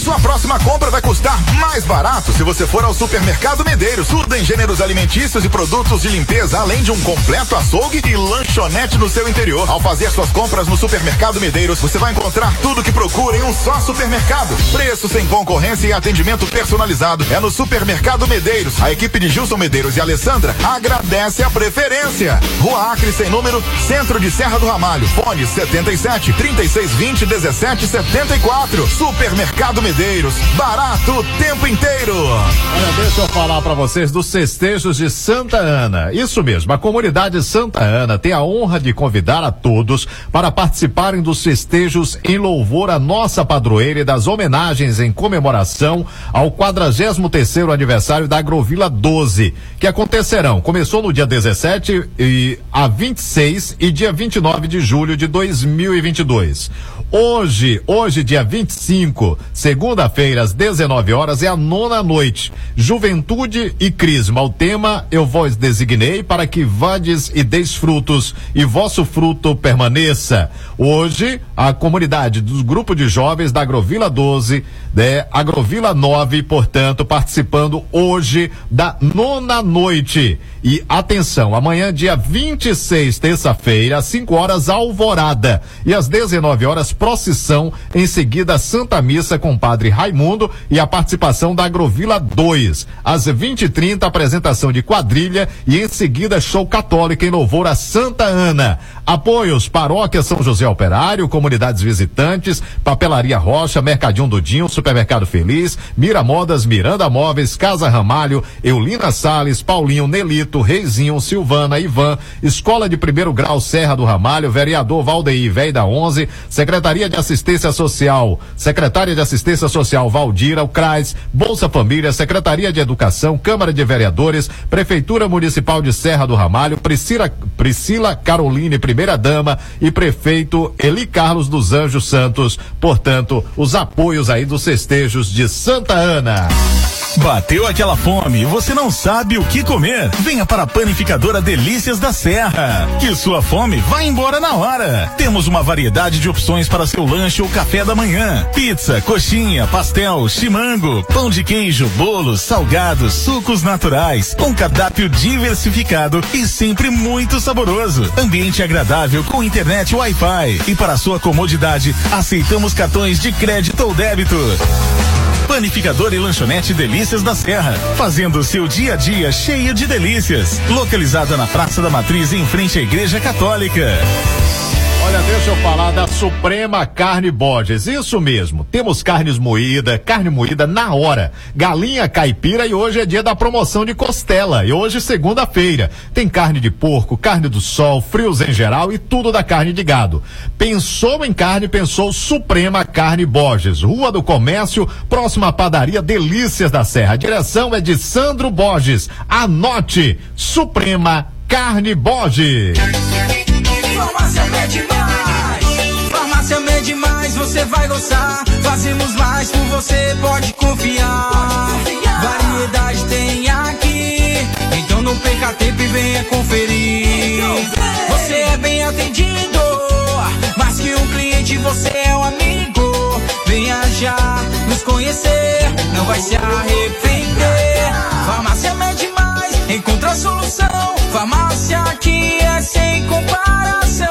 Sua próxima compra vai custar mais barato se você for ao Supermercado Medeiros. Tudo em gêneros alimentícios e produtos de limpeza, além de um completo açougue e lanchonete no seu interior. Ao fazer suas compras no Supermercado Medeiros, você vai encontrar tudo que procura em um só supermercado. Preço sem concorrência e atendimento personalizado. É no Supermercado Medeiros. A equipe de Gilson Medeiros e Alessandra agradece a preferência. Rua Acre sem número, Centro de Serra do Ramalho. Fone 77 3620 1774. Supermercado Medeiros. Barato o tempo inteiro. Olha, deixa eu falar para vocês dos festejos de Santa Ana. Isso mesmo, a comunidade Santa Ana tem a honra de convidar a todos para participarem dos festejos em louvor à nossa padroeira e das homenagens em comemoração ao 43 terceiro aniversário da Agrovila 12, que acontecerão. Começou no dia 17 e a 26 e dia 29 de julho de 2022. Hoje, hoje, dia 25, segunda-feira, às 19 horas, é a nona noite. Juventude e Crisma. O tema eu vos designei para que vades e deis frutos e vosso fruto permaneça. Hoje, a comunidade dos grupos de jovens da Agrovila 12, né, Agrovila 9, portanto, participando hoje da nona noite. E atenção, amanhã, dia 26, terça-feira, às 5 horas, alvorada. E às 19 horas, procissão. Em seguida, Santa Missa com o Padre Raimundo e a participação da Agrovila 2. Às 20 e 30 apresentação de quadrilha e em seguida, show católico em louvor a Santa Ana. Apoios: Paróquia São José Operário, Comunidades Visitantes, Papelaria Rocha, Mercadinho do Dinho, Supermercado Feliz, Mira Modas, Miranda Móveis, Casa Ramalho, Eulina Sales, Paulinho, Nelito, Reizinho, Silvana, Ivan, Escola de Primeiro Grau Serra do Ramalho, Vereador Valdeir Véi da 11, Secretaria de Assistência Social, Secretária de Assistência Social Valdira, o CRAS, Bolsa Família, Secretaria de Educação, Câmara de Vereadores, Prefeitura Municipal de Serra do Ramalho, Priscila, Priscila Caroline, primeira dama, e prefeito Eli Carlos dos Anjos Santos. Portanto, os apoios aí dos festejos de Santa Ana. Bateu aquela fome e você não sabe o que comer? Venha para a panificadora Delícias da Serra, que sua fome vai embora na hora. Temos uma variedade de opções para seu lanche ou café da manhã: pizza, coxinha, pastel, chimango, pão de queijo, bolos, salgados, sucos naturais, com cardápio diversificado e sempre muito saboroso. Ambiente agradável com internet Wi-Fi e para sua comodidade aceitamos cartões de crédito ou débito. Panificador e lanchonete Delícias da Serra, fazendo seu dia a dia cheio de delícias. Localizada na Praça da Matriz, em frente à Igreja Católica. Olha, deixa eu falar da Suprema Carne Borges. Isso mesmo. Temos carnes moída, carne moída na hora. Galinha caipira e hoje é dia da promoção de costela. E hoje, segunda-feira, tem carne de porco, carne do sol, frios em geral e tudo da carne de gado. Pensou em carne, pensou Suprema Carne Borges. Rua do Comércio, próxima à padaria Delícias da Serra. A direção é de Sandro Borges. Anote: Suprema Carne Borges. Farmácia Mede Mais. Farmácia Mede Mais, você vai gostar. Fazemos mais por você, pode confiar. Variedade tem aqui. Então não perca tempo e venha conferir. Você é bem atendido. Mais que um cliente, você é um amigo. Venha já nos conhecer. Não vai se arrepender. Farmácia Mede Mais, encontra a solução. Farmácia aqui é sem comparação.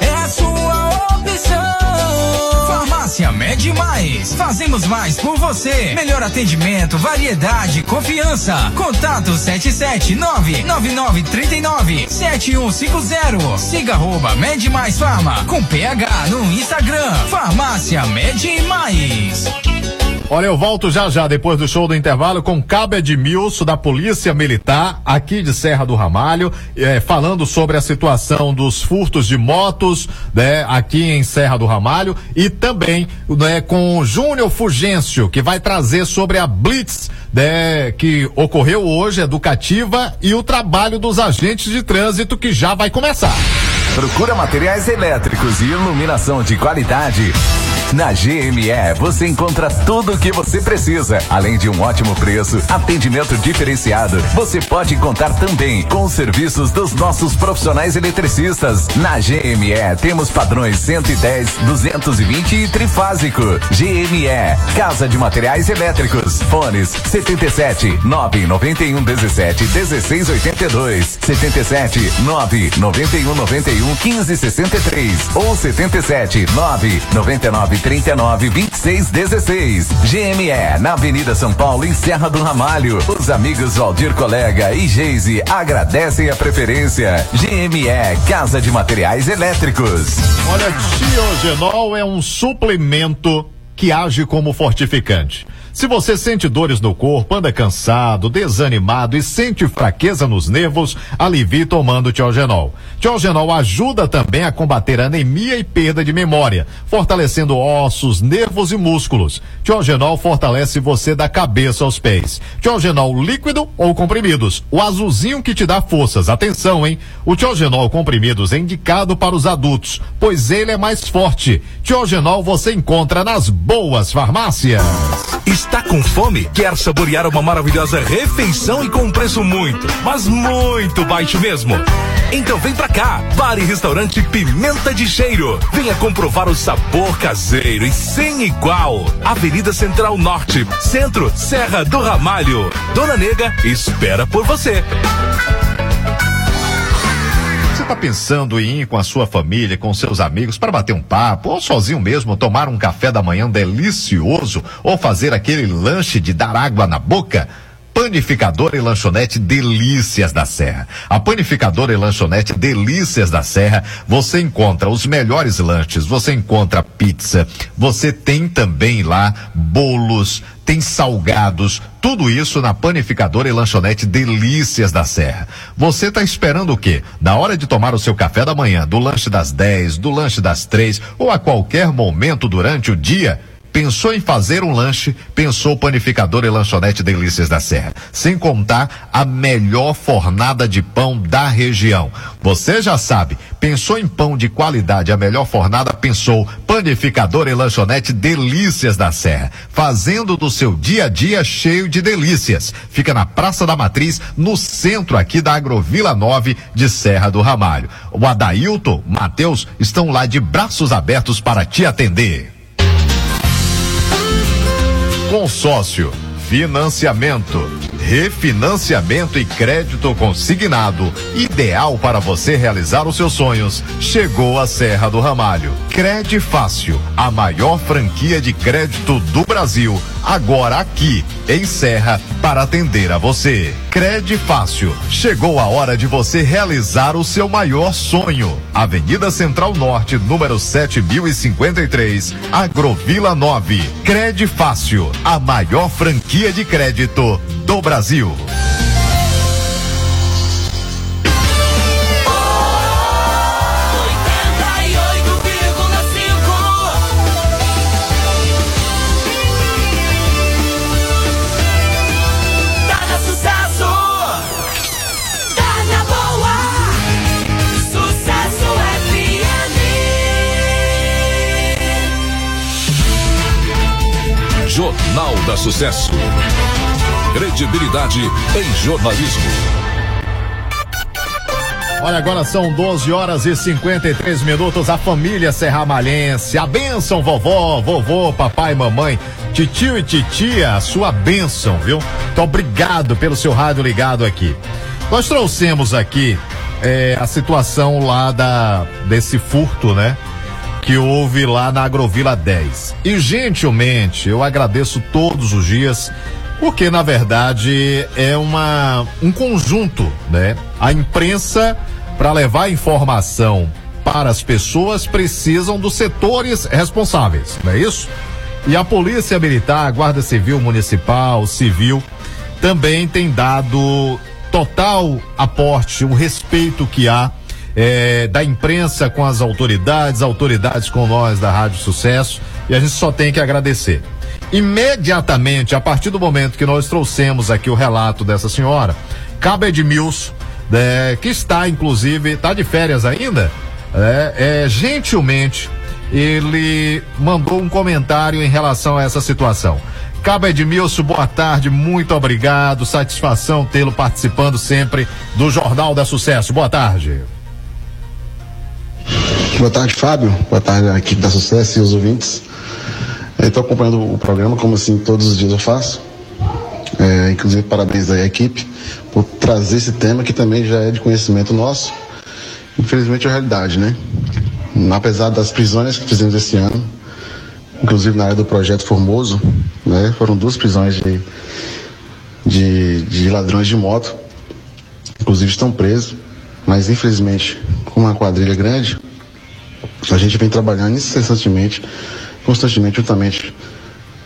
É a sua opção. Farmácia Mede Mais. Fazemos mais por você. Melhor atendimento, variedade, confiança. Contato 779-9939-7150. Siga arroba Mede Mais Farma. Com PH no Instagram. Farmácia Mede Mais. Olha, eu volto já já depois do show do intervalo com Cabo Edmilson da Polícia Militar aqui de Serra do Ramalho, eh, falando sobre a situação dos furtos de motos, né, aqui em Serra do Ramalho e também, né, com Júnior Fugêncio que vai trazer sobre a Blitz, né, que ocorreu hoje, educativa e o trabalho dos agentes de trânsito que já vai começar. Procura materiais elétricos e iluminação de qualidade. Na GME você encontra tudo o que você precisa, além de um ótimo preço, atendimento diferenciado. Você pode contar também com os serviços dos nossos profissionais eletricistas. Na GME temos padrões 110, 220 e trifásico. GME, Casa de Materiais Elétricos. Fones 77 991 17 16 82, 77 991 91 15 63 ou 77 9 99 39 26 16. GME, na Avenida São Paulo, em Serra do Ramalho. Os amigos Valdir Colega e Geise agradecem a preferência. GME, Casa de Materiais Elétricos. Olha, Tiogenol é um suplemento que age como fortificante. Se você sente dores no corpo, anda cansado, desanimado e sente fraqueza nos nervos, alivie tomando Tiogenol. Tiogenol ajuda também a combater anemia e perda de memória, fortalecendo ossos, nervos e músculos. Tiogenol fortalece você da cabeça aos pés. Tiogenol líquido ou comprimidos, o azulzinho que te dá forças. Atenção, hein? O Tiogenol comprimidos é indicado para os adultos, pois ele é mais forte. Tiogenol você encontra nas boas farmácias. Está com fome? Quer saborear uma maravilhosa refeição e com um preço muito, mas muito baixo mesmo? Então vem pra cá, Bar e Restaurante Pimenta de Cheiro. Venha comprovar o sabor caseiro e sem igual. Avenida Central Norte, Centro, Serra do Ramalho. Dona Nega espera por você. Pensando em ir com a sua família, com seus amigos, para bater um papo, ou sozinho mesmo, tomar um café da manhã delicioso, ou fazer aquele lanche de dar água na boca? Panificadora e lanchonete Delícias da Serra. A panificadora e lanchonete Delícias da Serra, você encontra os melhores lanches, você encontra pizza, você tem também lá bolos, tem salgados, tudo isso na panificadora e lanchonete Delícias da Serra. Você está esperando o quê? Na hora de tomar o seu café da manhã, do lanche das 10, do lanche das três ou a qualquer momento durante o dia, Pensou em fazer um lanche, pensou panificador e lanchonete Delícias da Serra. Sem contar a melhor fornada de pão da região. Você já sabe, pensou em pão de qualidade, a melhor fornada, pensou panificador e lanchonete Delícias da Serra. Fazendo do seu dia a dia cheio de delícias. Fica na Praça da Matriz, no centro aqui da Agrovila 9 de Serra do Ramalho. O Adailton, Matheus estão lá de braços abertos para te atender. Consórcio, financiamento, refinanciamento e crédito consignado, ideal para você realizar os seus sonhos. Chegou a Serra do Ramalho. Crede Fácil, a maior franquia de crédito do Brasil, agora aqui em Serra para atender a você. Crede Fácil, chegou a hora de você realizar o seu maior sonho. Avenida Central Norte, número 7053, Agrovila 9. Crede Fácil, a maior franquia de crédito do Brasil. FM. Jornal da Sucesso. Credibilidade em jornalismo. Olha, agora são 12 horas e 53 minutos. A família Serramalhense, a bênção, vovó, vovô, papai, mamãe, titio e titia, a sua bênção, viu? Muito obrigado pelo seu rádio ligado aqui. Nós trouxemos aqui eh, a situação lá da desse furto, né? Que houve lá na Agrovila 10. E gentilmente, eu agradeço todos os dias porque na verdade é uma um conjunto, né? A imprensa para levar informação para as pessoas precisam dos setores responsáveis, não é isso? E a Polícia Militar, a Guarda Civil Municipal, Civil também tem dado total aporte, o respeito que há eh, da imprensa com as autoridades, autoridades com nós da Rádio Sucesso, e a gente só tem que agradecer. Imediatamente, a partir do momento que nós trouxemos aqui o relato dessa senhora, cabe Edmilson, né, que está inclusive, está de férias ainda, é, é, gentilmente ele mandou um comentário em relação a essa situação. Cabo Edmilson, boa tarde, muito obrigado, satisfação tê-lo participando sempre do Jornal da Sucesso. Boa tarde. Boa tarde, Fábio. Boa tarde equipe da Sucesso e os ouvintes. Estou acompanhando o programa, como assim todos os dias eu faço. É, inclusive, parabéns aí à equipe por trazer esse tema que também já é de conhecimento nosso. Infelizmente é a realidade, né? Apesar das prisões que fizemos esse ano, inclusive na área do projeto Formoso, né? Foram duas prisões de, de, de ladrões de moto. Inclusive estão presos, mas infelizmente, com uma quadrilha grande, a gente vem trabalhando incessantemente, constantemente, juntamente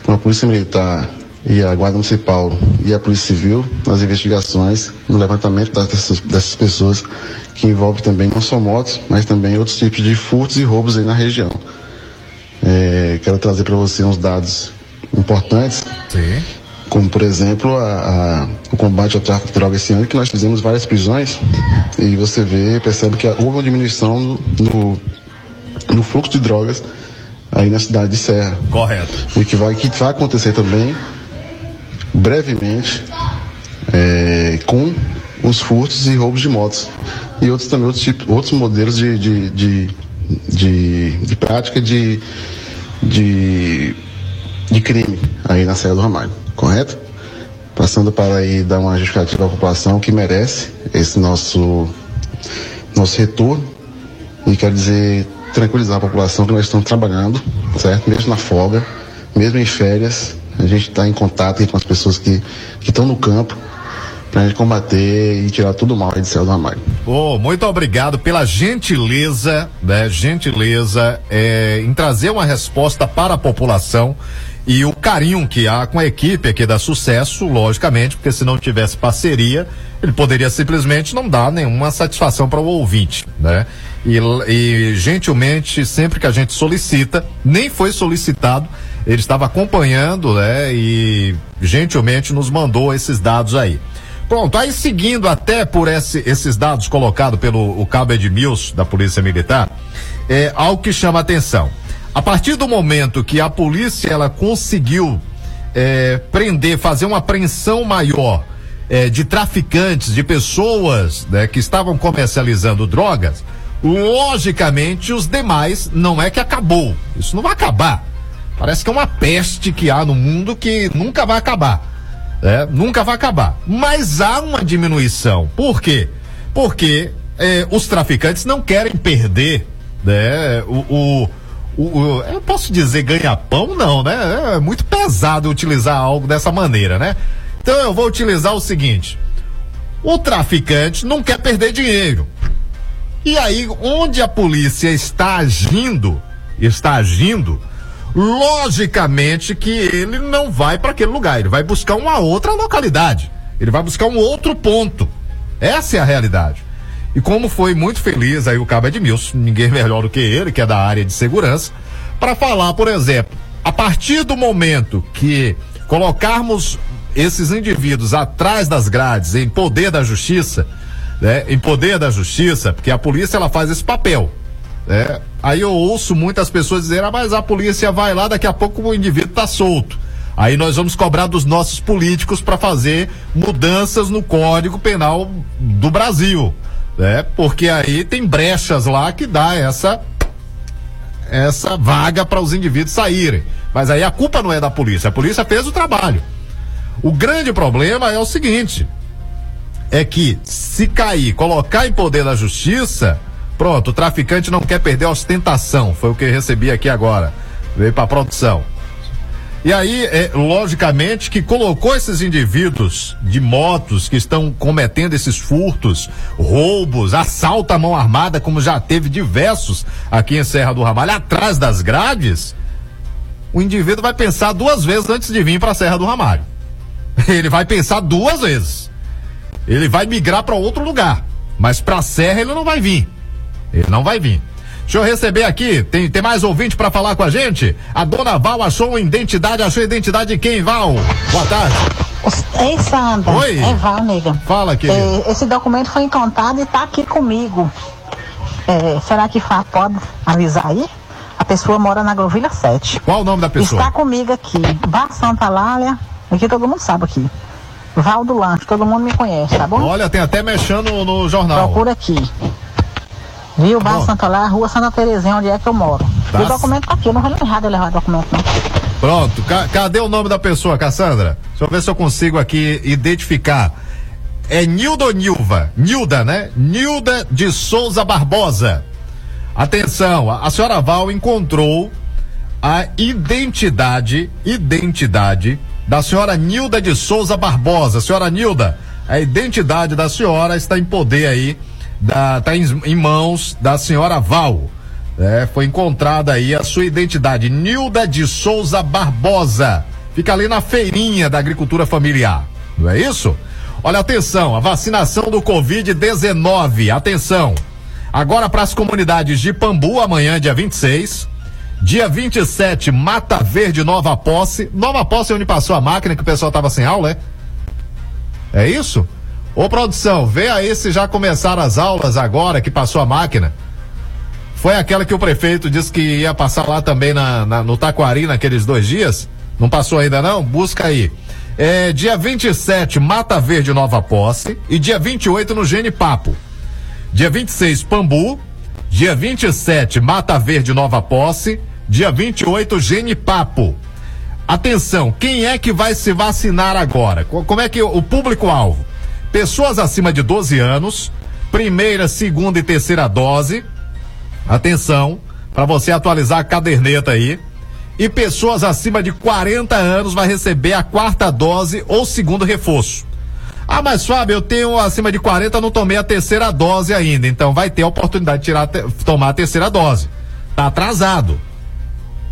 com a Polícia Militar e a Guarda Municipal e a Polícia Civil nas investigações, no levantamento dessas, dessas pessoas que envolve também não só motos, mas também outros tipos de furtos e roubos aí na região. É, quero trazer para você uns dados importantes, como por exemplo a, a- o combate ao tráfico de drogas esse ano, que nós fizemos várias prisões e você vê, percebe que houve uma diminuição no, no, no fluxo de drogas aí na cidade de Serra. Correto. E que vai, que vai acontecer também brevemente é, com os furtos e roubos de motos. E outros também, outros, tipos, outros modelos de, de, de, de, de prática de, de, de crime aí na Serra do Ramalho, correto? Passando para aí dar uma justificativa à população que merece esse nosso, nosso retorno e quero dizer, tranquilizar a população que nós estamos trabalhando, certo? Mesmo na folga, mesmo em férias, A gente está em contato com as pessoas que estão no campo para a gente combater e tirar tudo mal aí de céu do armário. Oh, muito obrigado pela gentileza, né? Gentileza é, em trazer uma resposta para a população e o carinho que há com a equipe aqui da Sucesso, logicamente, porque se não tivesse parceria, ele poderia simplesmente não dar nenhuma satisfação para o ouvinte, né? E, e gentilmente, sempre que a gente solicita, nem foi solicitado, ele estava acompanhando, né? E gentilmente nos mandou esses dados aí. Pronto, aí seguindo até por esse, esses dados colocados pelo o cabo Edmilson da Polícia Militar, é algo que chama atenção. A partir do momento que a polícia ela conseguiu é, prender, fazer uma apreensão maior é, de traficantes, de pessoas né, que estavam comercializando drogas, logicamente os demais não é que acabou. Isso não vai acabar. Parece que é uma peste que há no mundo que nunca vai acabar. É, nunca vai acabar. Mas há uma diminuição. Por quê? Porque é, os traficantes não querem perder né, o, o, o, o eu posso dizer ganha-pão, não, né? É muito pesado utilizar algo dessa maneira, né? Então eu vou utilizar o seguinte: o traficante não quer perder dinheiro. E aí, onde a polícia está agindo, está agindo, logicamente que ele não vai para aquele lugar, ele vai buscar uma outra localidade, ele vai buscar um outro ponto. Essa é a realidade. E como foi muito feliz aí o Cabo Edmilson, ninguém melhor do que ele, que é da área de segurança, para falar, por exemplo, a partir do momento que colocarmos esses indivíduos atrás das grades, em poder da justiça, né, em poder da justiça, porque a polícia ela faz esse papel. Né? Aí eu ouço muitas pessoas dizerem, ah, mas a polícia vai lá, daqui a pouco o indivíduo está solto. Aí nós vamos cobrar dos nossos políticos para fazer mudanças no Código Penal do Brasil, né? Porque aí tem brechas lá que dá essa essa vaga para os indivíduos saírem. Mas aí a culpa não é da polícia, a polícia fez o trabalho. O grande problema é o seguinte: é que se cair, colocar em poder da justiça, pronto, o traficante não quer perder a ostentação. Foi o que recebi aqui agora. Veio para produção. E aí, é, logicamente, que colocou esses indivíduos de motos que estão cometendo esses furtos, roubos, assalto à mão armada, como já teve diversos aqui em Serra do Ramalho, atrás das grades, o indivíduo vai pensar duas vezes antes de vir para a Serra do Ramalho. (laughs) Ele vai pensar duas vezes. Ele vai migrar para outro lugar. Mas para a Serra ele não vai vir. Ele não vai vir. Deixa eu receber aqui, tem, tem mais ouvinte para falar com a gente? A dona Val achou identidade, achou a identidade de quem, Val? Boa tarde. Ei, Sandra. Oi. É Val, nega. Fala, querido. É, esse documento foi encontrado e tá aqui comigo. É, será que Fá pode avisar aí? A pessoa mora na Grovilha 7. Qual o nome da pessoa? Está comigo aqui. Vá Santa Lália. Aqui todo mundo sabe aqui. Val do Lanche, todo mundo me conhece, tá bom? Olha, tem até mexendo no, jornal. Procura aqui. Viu? Bar Santa Lá, Rua Santa Terezinha, onde é que eu moro. Tá. E o documento tá aqui, eu não vou nem errado levar o documento, não. Pronto, ca- cadê o nome da pessoa, Cassandra? Deixa eu ver se eu consigo aqui identificar. É Nilda ou Nilva? Nilda, né? Nilda de Souza Barbosa. Atenção, a, a senhora Val encontrou a identidade, identidade da senhora Nilda de Souza Barbosa. Senhora Nilda, a identidade da senhora está em poder aí, da, tá em, em mãos da senhora Val. É, foi encontrada aí a sua identidade, Nilda de Souza Barbosa. Fica ali na feirinha da agricultura familiar. Não é isso? Olha, atenção, a vacinação do Covid-19. Atenção. Agora para as comunidades de Pambu, amanhã, dia 26. Dia 27, Mata Verde, Nova Posse. Nova Posse é onde passou a máquina que o pessoal tava sem aula, é? É isso? Ô produção, vê aí se já começaram as aulas agora que passou a máquina. Foi aquela que o prefeito disse que ia passar lá também na, na- no Taquari naqueles dois dias? Não passou ainda não? Busca aí. É, dia 27, Mata Verde Nova Posse. E dia 28 no Gene Papo. Dia 26, Pambu. Dia 27, Mata Verde Nova Posse. Dia 28, Gene Papo. Atenção, quem é que vai se vacinar agora? Co- Como é que o público-alvo? Pessoas acima de 12 anos, primeira, segunda e terceira dose. Atenção, para você atualizar a caderneta aí. e pessoas acima de 40 anos vai receber a quarta dose ou segundo reforço. Ah, mas Fábio, eu tenho acima de 40, não tomei a terceira dose ainda. Então vai ter a oportunidade de tirar, tomar a terceira dose. Tá atrasado.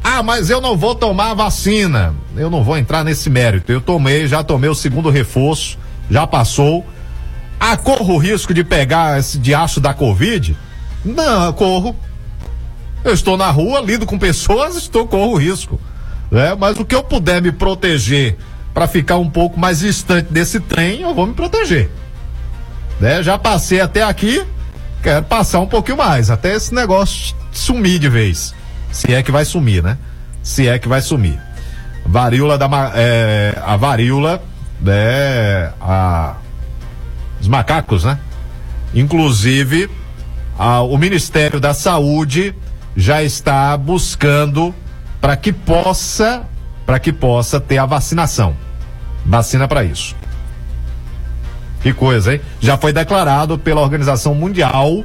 Ah, mas eu não vou tomar a vacina. Eu não vou entrar nesse mérito. Eu tomei, já tomei o segundo reforço, já passou. Ah, corro o risco de pegar esse diacho da Covid? Não, corro. Eu estou na rua, lido com pessoas, (laughs) estou corro risco. Né? Mas o que eu puder me proteger para ficar um pouco mais distante desse trem, eu vou me proteger. Né? Já passei até aqui, quero passar um pouquinho mais, até esse negócio sumir de vez. Se é que vai sumir, né? Se é que vai sumir. Varíola da é, a varíola, né? A, os macacos, né? Inclusive, a, o Ministério da Saúde já está buscando para que possa para que possa ter a vacinação. Vacina para isso. Que coisa, hein? Já foi declarado pela Organização Mundial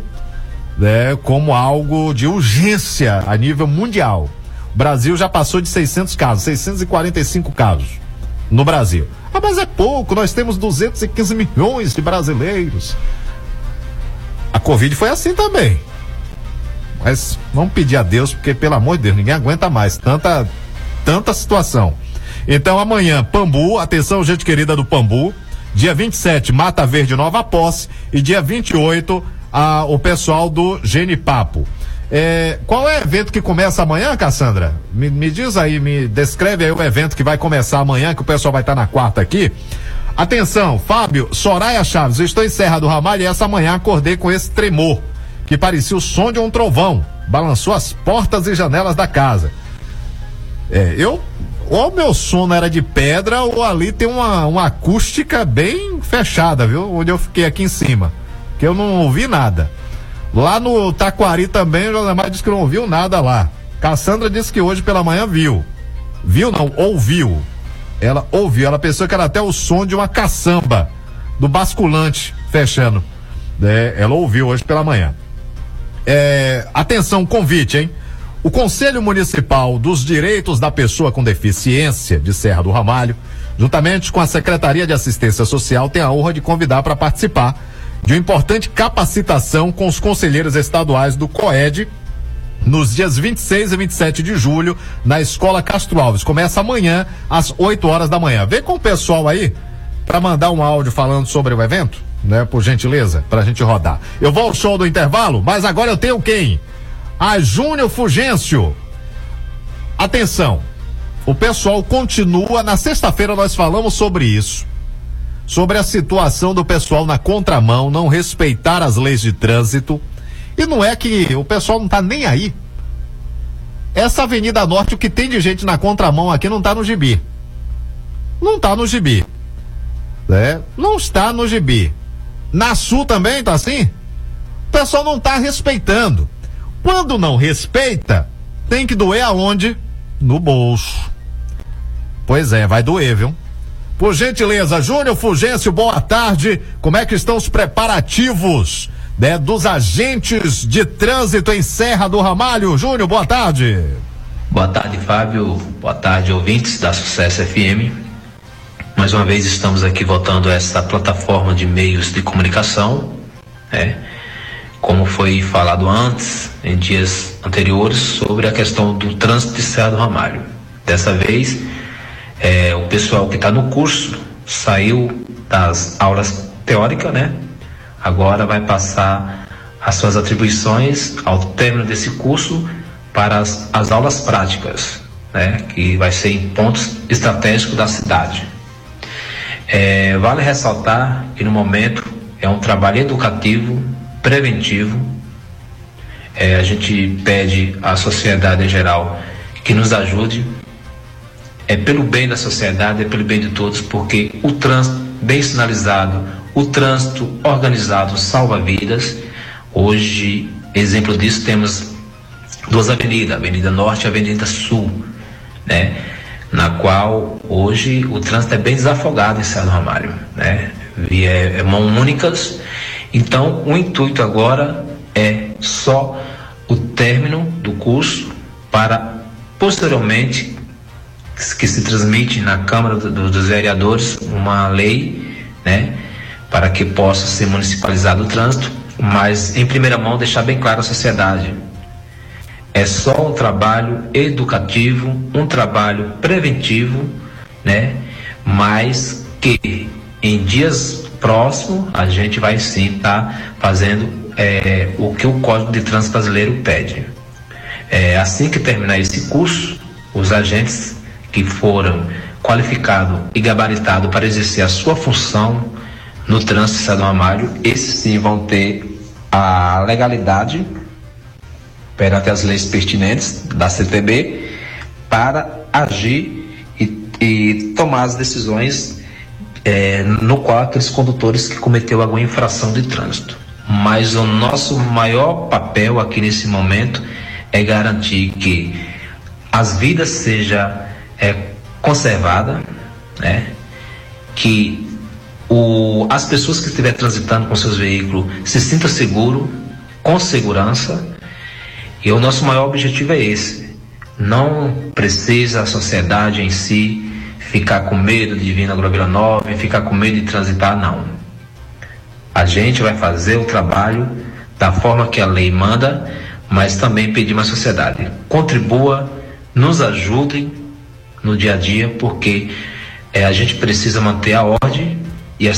né, como algo de urgência a nível mundial. O Brasil já passou de 600 casos, 645 casos no Brasil. Ah, mas é pouco, nós temos 215 milhões de brasileiros. A Covid foi assim também. Mas vamos pedir a Deus, porque pelo amor de Deus, ninguém aguenta mais tanta tanta situação. Então amanhã, Pambu, atenção gente querida do Pambu, dia 27, Mata Verde Nova Posse e dia 28, a, o pessoal do Genipapo. É, qual é o evento que começa amanhã, Cassandra? Me, me, diz aí, me descreve aí o evento que vai começar amanhã, que o pessoal vai estar na quarta aqui. Atenção, Fábio, Soraya Chaves, estou em Serra do Ramalho e essa manhã acordei com esse tremor, que parecia o som de um trovão, balançou as portas e janelas da casa. É, eu. Ou meu sono era de pedra, ou ali tem uma, uma acústica bem fechada, viu? Onde eu fiquei aqui em cima. Que eu não ouvi nada. Lá no Taquari também, o Josemar disse que não ouviu nada lá. Cassandra disse que hoje pela manhã viu. Viu não, ouviu. Ela ouviu, ela pensou que era até o som de uma caçamba, do basculante fechando. É, ela ouviu hoje pela manhã. É, atenção, convite, hein? O Conselho Municipal dos Direitos da Pessoa com Deficiência de Serra do Ramalho, juntamente com a Secretaria de Assistência Social, tem a honra de convidar para participar de uma importante capacitação com os conselheiros estaduais do COED nos dias 26 e 27 de julho na Escola Castro Alves. Começa amanhã às 8 horas da manhã. Vem com o pessoal aí para mandar um áudio falando sobre o evento, né? Por gentileza, para a gente rodar. Eu vou ao show do intervalo, mas agora eu tenho quem? A Júnior Fugêncio. Atenção, o pessoal continua. Na sexta-feira nós falamos sobre isso. Sobre a situação do pessoal na contramão, não respeitar as leis de trânsito. E não é que o pessoal não tá nem aí. Essa Avenida Norte, o que tem de gente na contramão aqui não tá no gibi. Não tá no gibi. Né? Não está no gibi. Na Sul também tá assim? O pessoal não tá respeitando. Quando não respeita, tem que doer aonde? No bolso. Pois é, vai doer, viu? Por gentileza, Júnior Fugêncio, boa tarde. Como é que estão os preparativos né, dos agentes de trânsito em Serra do Ramalho? Júnior, boa tarde. Boa tarde, Fábio. Boa tarde, ouvintes da Sucesso FM. Mais uma vez estamos aqui voltando a essa plataforma de meios de comunicação, né? Como foi falado antes, em dias anteriores, sobre a questão do trânsito de Serra do Ramalho. Dessa vez, é, o pessoal que está no curso saiu das aulas teóricas, né? Agora vai passar as suas atribuições ao término desse curso para as, as aulas práticas, né? Que vai ser em pontos estratégicos da cidade. É, vale ressaltar que no momento é um trabalho educativo preventivo. É, a gente pede à sociedade em geral que nos ajude. É pelo bem da sociedade, é pelo bem de todos, porque o trânsito bem sinalizado, o trânsito organizado salva vidas. Hoje, exemplo disso, temos duas avenidas, a Avenida Norte e a Avenida Sul, né? Na qual hoje o trânsito é bem desafogado em Serra do Ramalho, né? Via é, mão únicas então, o intuito agora é só o término do curso para Posteriormente, que se transmite na Câmara do, dos Vereadores uma lei, né, para que possa ser municipalizado o trânsito, mas em primeira mão deixar bem claro à sociedade. É só um trabalho educativo, um trabalho preventivo, né, mas que em dias próximos a gente vai sim estar tá fazendo é, o que o Código de Trânsito Brasileiro pede. É, assim que terminar esse curso, os agentes que foram qualificados e gabaritados para exercer a sua função no trânsito estadual Amário, esses sim vão ter a legalidade perante as leis pertinentes da CTB para agir e, e tomar as decisões é, no qual aqueles condutores que cometeu alguma infração de trânsito. Mas o nosso maior papel aqui nesse momento é garantir que as vidas sejam é, conservadas, né? que o, as pessoas que estiverem transitando com seus veículos se sintam seguros, com segurança. E o nosso maior objetivo é esse. Não precisa a sociedade em si ficar com medo de vir na Nova e ficar com medo de transitar, não. A gente vai fazer o trabalho da forma que a lei manda mas também pedimos à sociedade: contribua, nos ajudem no dia a dia, porque é, a gente precisa manter a ordem e a...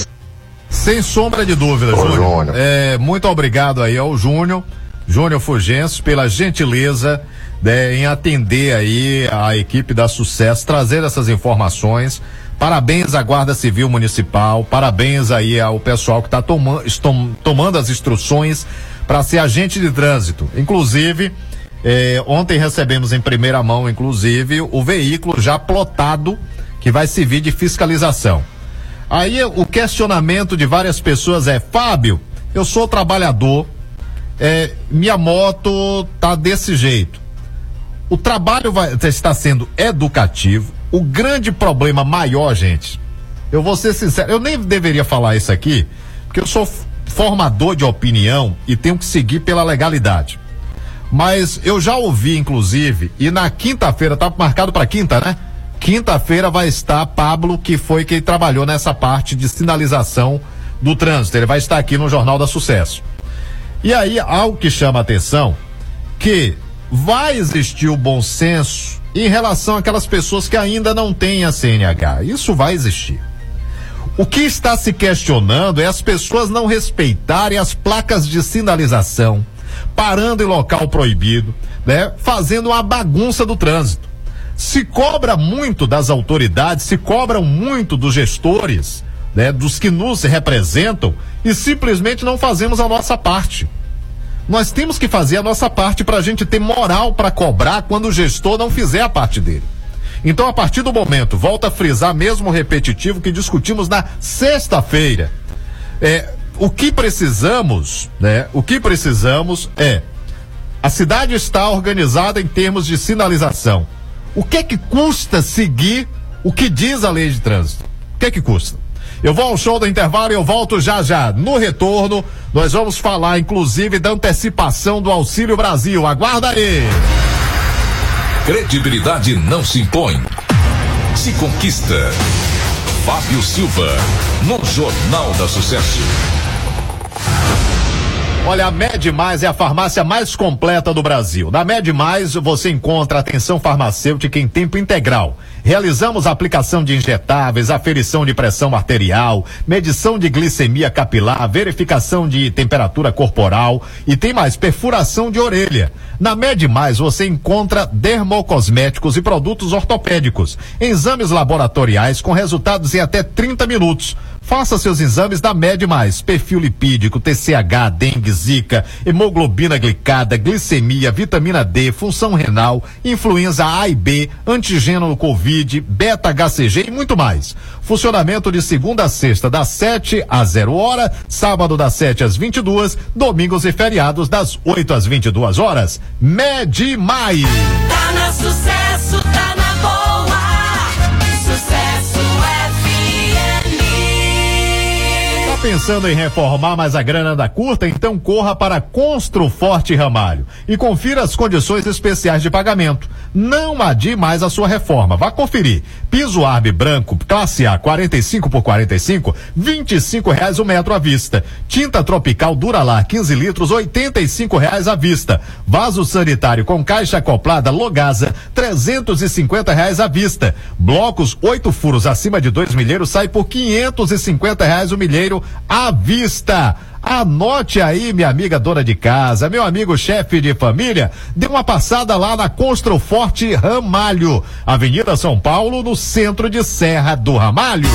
Sem sombra de dúvida, Ô, Júnior. É, muito obrigado aí ao Júnior, Júnior Fulgêncio, pela gentileza né, em atender aí a equipe da Sucesso, trazer essas informações. Parabéns à Guarda Civil Municipal, parabéns aí ao pessoal que está toma, tomando as instruções para ser agente de trânsito. Inclusive, eh, ontem recebemos em primeira mão, inclusive, o veículo já plotado que vai servir de fiscalização. Aí o questionamento de várias pessoas é: Fábio, eu sou trabalhador, eh, minha moto tá desse jeito. O trabalho vai, está sendo educativo. O grande problema maior, gente, eu vou ser sincero, eu nem deveria falar isso aqui, porque eu sou formador de opinião e tenho que seguir pela legalidade. Mas eu já ouvi, inclusive, e na quinta-feira, tá marcado para quinta, né? Quinta-feira vai estar Pablo, que foi quem trabalhou nessa parte de sinalização do trânsito. Ele vai estar aqui no Jornal da Sucesso. E aí, algo que chama atenção, que vai existir o bom senso em relação àquelas pessoas que ainda não têm a CNH. Isso vai existir. O que está se questionando é as pessoas não respeitarem as placas de sinalização, parando em local proibido, né? Fazendo uma bagunça do trânsito. Se cobra muito das autoridades, se cobram muito dos gestores, né? Dos que nos representam e simplesmente não fazemos a nossa parte. Nós temos que fazer a nossa parte para a gente ter moral para cobrar quando o gestor não fizer a parte dele. Então, a partir do momento, volta a frisar mesmo repetitivo que discutimos na sexta-feira. É, o que precisamos, né? O que precisamos é a cidade está organizada em termos de sinalização. O que é que custa seguir o que diz a lei de trânsito? O que é que custa? Eu vou ao show do intervalo e eu volto já já. No retorno, nós vamos falar inclusive da antecipação do Auxílio Brasil. Aguarda aí. Credibilidade não se impõe, se conquista. Fábio Silva, no Jornal da Sucesso. Olha, a Med Mais é a farmácia mais completa do Brasil. Na Med Mais você encontra atenção farmacêutica em tempo integral. Realizamos aplicação de injetáveis, aferição de pressão arterial, medição de glicemia capilar, verificação de temperatura corporal e tem mais perfuração de orelha. Na Med Mais você encontra dermocosméticos e produtos ortopédicos, exames laboratoriais com resultados em até 30 minutos. Faça seus exames da Med Mais, perfil lipídico, TCH, dengue, zika, hemoglobina glicada, glicemia, vitamina D, função renal, influenza A e B, antigênio Covid, beta-HCG e muito mais. Funcionamento de segunda a sexta, das 7 às 0 hora, sábado das 7 às 22, domingos e feriados das 8 às 22 horas. Med Mais. Tá na sucesso, tá na boa. Pensando em reformar, mas a grana da curta? Então corra para Construforte Ramalho e confira as condições especiais de pagamento. Não adie mais a sua reforma. Vá conferir. Piso Arbe branco, classe A, 45 por 45, 25 reais o metro à vista. Tinta tropical Duralar, 15 litros, 85 reais à vista. Vaso sanitário com caixa acoplada Logasa, 350 reais à vista. Blocos, oito furos acima de dois milheiros sai por 550 reais o milheiro à vista. Anote aí, minha amiga dona de casa, meu amigo chefe de família, dê uma passada lá na Construforte Ramalho, Avenida São Paulo, no centro de Serra do Ramalho.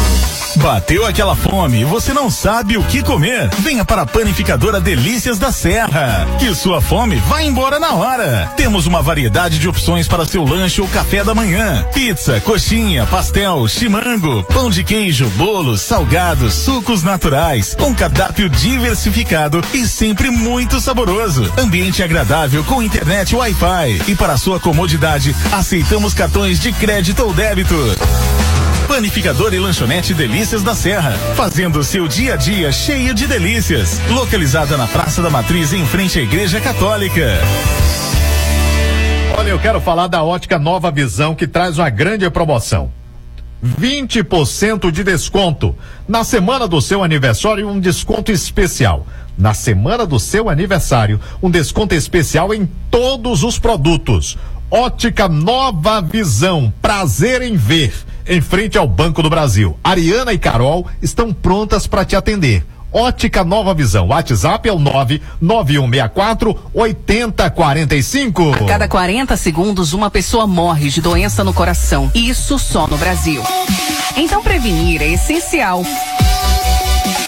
Bateu aquela fome e você não sabe o que comer? Venha para a panificadora Delícias da Serra, que sua fome vai embora na hora. Temos uma variedade de opções para seu lanche ou café da manhã: pizza, coxinha, pastel, chimango, pão de queijo, bolos, salgados, sucos naturais, com cardápio diversificado e sempre muito saboroso. Ambiente agradável com internet Wi-Fi e para sua comodidade aceitamos cartões de crédito ou débito. Panificador e lanchonete Delícias da Serra, fazendo seu dia a dia cheio de delícias. Localizada na Praça da Matriz, em frente à Igreja Católica. Olha, eu quero falar da ótica Nova Visão que traz uma grande promoção. 20% de desconto. Na semana do seu aniversário, um desconto especial. Na semana do seu aniversário, um desconto especial em todos os produtos. Ótica Nova Visão. Prazer em ver. Em frente ao Banco do Brasil. Ariana e Carol estão prontas para te atender. Ótica Nova Visão. WhatsApp é o 99164 8045. A cada 40 segundos, uma pessoa morre de doença no coração. Isso só no Brasil. Então, prevenir é essencial.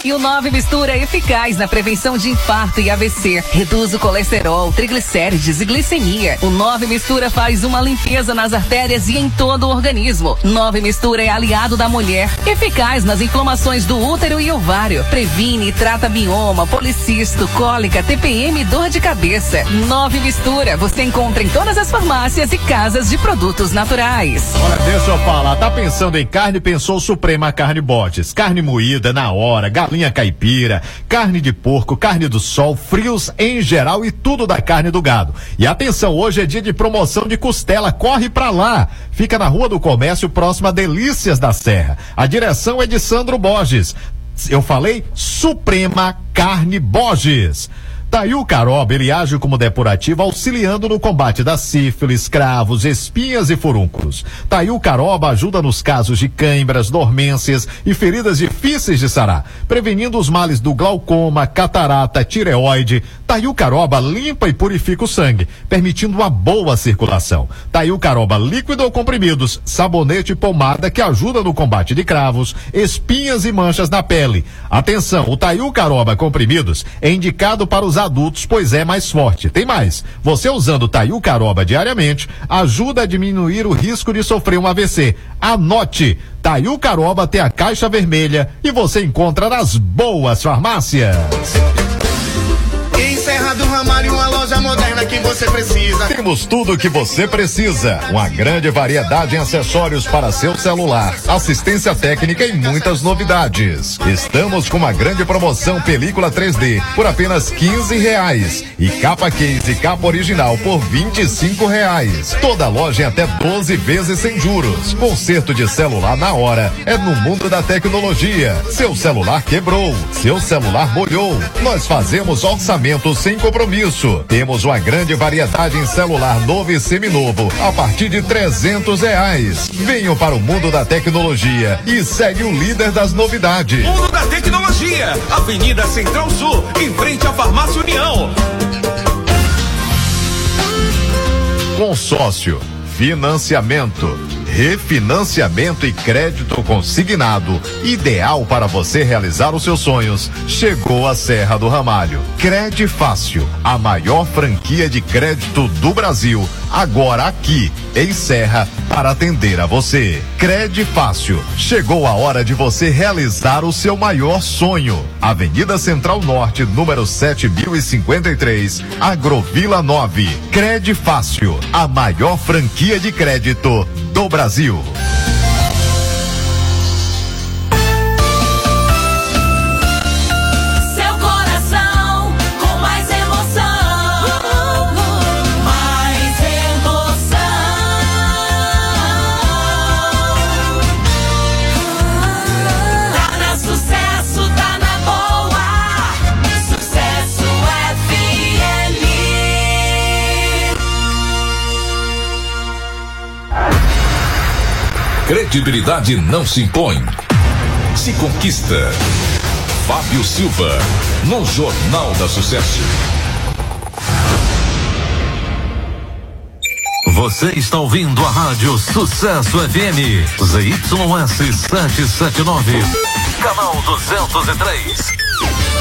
E o 9 mistura é eficaz na prevenção de infarto e AVC. Reduz o colesterol, triglicérides e glicemia. O 9 mistura faz uma limpeza nas artérias e em todo o organismo. 9 mistura é aliado da mulher, eficaz nas inflamações do útero e ovário. Previne e trata bioma, policisto, cólica, TPM e dor de cabeça. 9 mistura você encontra em todas as farmácias e casas de produtos naturais. Olha, deixa eu falar, tá pensando em carne, pensou Suprema Carne Botes. Carne moída na hora, galinha caipira, carne de porco, carne do sol, frios em geral e tudo da carne do gado. E atenção, hoje é dia de promoção de costela, corre pra lá. Fica na Rua do Comércio, próxima a Delícias da Serra. A direção é de Sandro Borges. Eu falei Suprema Carne Borges. Tail Caroba, ele age como depurativo auxiliando no combate da sífilis, cravos, espinhas e furúnculos. Tail Caroba ajuda nos casos de câimbras, dormências e feridas difíceis de sarar, prevenindo os males do glaucoma, catarata, tireoide. Tail Caroba limpa e purifica o sangue, permitindo uma boa circulação. Tail Caroba líquido ou comprimidos, sabonete e pomada que ajuda no combate de cravos, espinhas e manchas na pele. Atenção, o Tail Caroba comprimidos é indicado para os adultos, pois é mais forte. Tem mais. Você usando Taiu Caroba diariamente ajuda a diminuir o risco de sofrer um AVC. Anote. Taiu Caroba tem a caixa vermelha e você encontra nas boas farmácias. Em Do Ramalho, uma loja moderna que você precisa. Temos tudo o que você precisa. Uma grande variedade em acessórios para seu celular, assistência técnica e muitas novidades. Estamos com uma grande promoção película 3D por apenas 15 reais e capa case e capa original por 25 reais. Toda loja em até 12 vezes sem juros. Conserto de celular na hora é no mundo da tecnologia. Seu celular quebrou, seu celular molhou. Nós fazemos orçamento sem compromisso. Temos uma grande variedade em celular novo e seminovo a partir de trezentos reais. Venham para o mundo da tecnologia e segue o líder das novidades. Mundo da Tecnologia, Avenida Central Sul, em frente à Farmácia União. Consórcio, financiamento, refinanciamento e crédito consignado, ideal para você realizar os seus sonhos. Chegou a Serra do Ramalho. Crede Fácil, a maior franquia de crédito do Brasil, agora aqui em Serra para atender a você. Crede Fácil. Chegou a hora de você realizar o seu maior sonho. Avenida Central Norte, número 7053, Agrovila 9. Crede Fácil, a maior franquia de crédito do Brasil. Credibilidade não se impõe, se conquista. Fábio Silva, no Jornal da Sucesso. Você está ouvindo a Rádio Sucesso FM, ZYS 779, canal 203.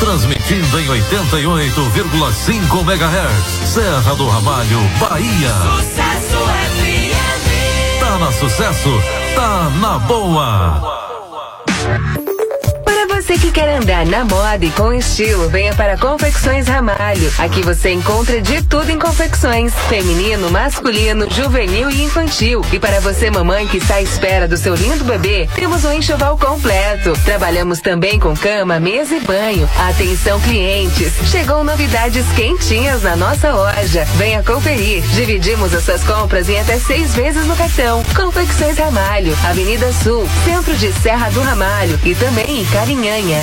Transmitindo em 88,5 MHz, Serra do Ramalho, Bahia. Sucesso FM. Tá na sucesso, tá na boa. Você que quer andar na moda e com estilo, venha para Confecções Ramalho. Aqui você encontra de tudo em confecções: feminino, masculino, juvenil e infantil. E para você, mamãe que está à espera do seu lindo bebê, temos um enxoval completo. Trabalhamos também com cama, mesa e banho. Atenção, clientes! Chegou novidades quentinhas na nossa loja. Venha conferir. Dividimos as suas compras em até seis vezes no cartão. Confecções Ramalho, Avenida Sul, centro de Serra do Ramalho e também em Carinhanha.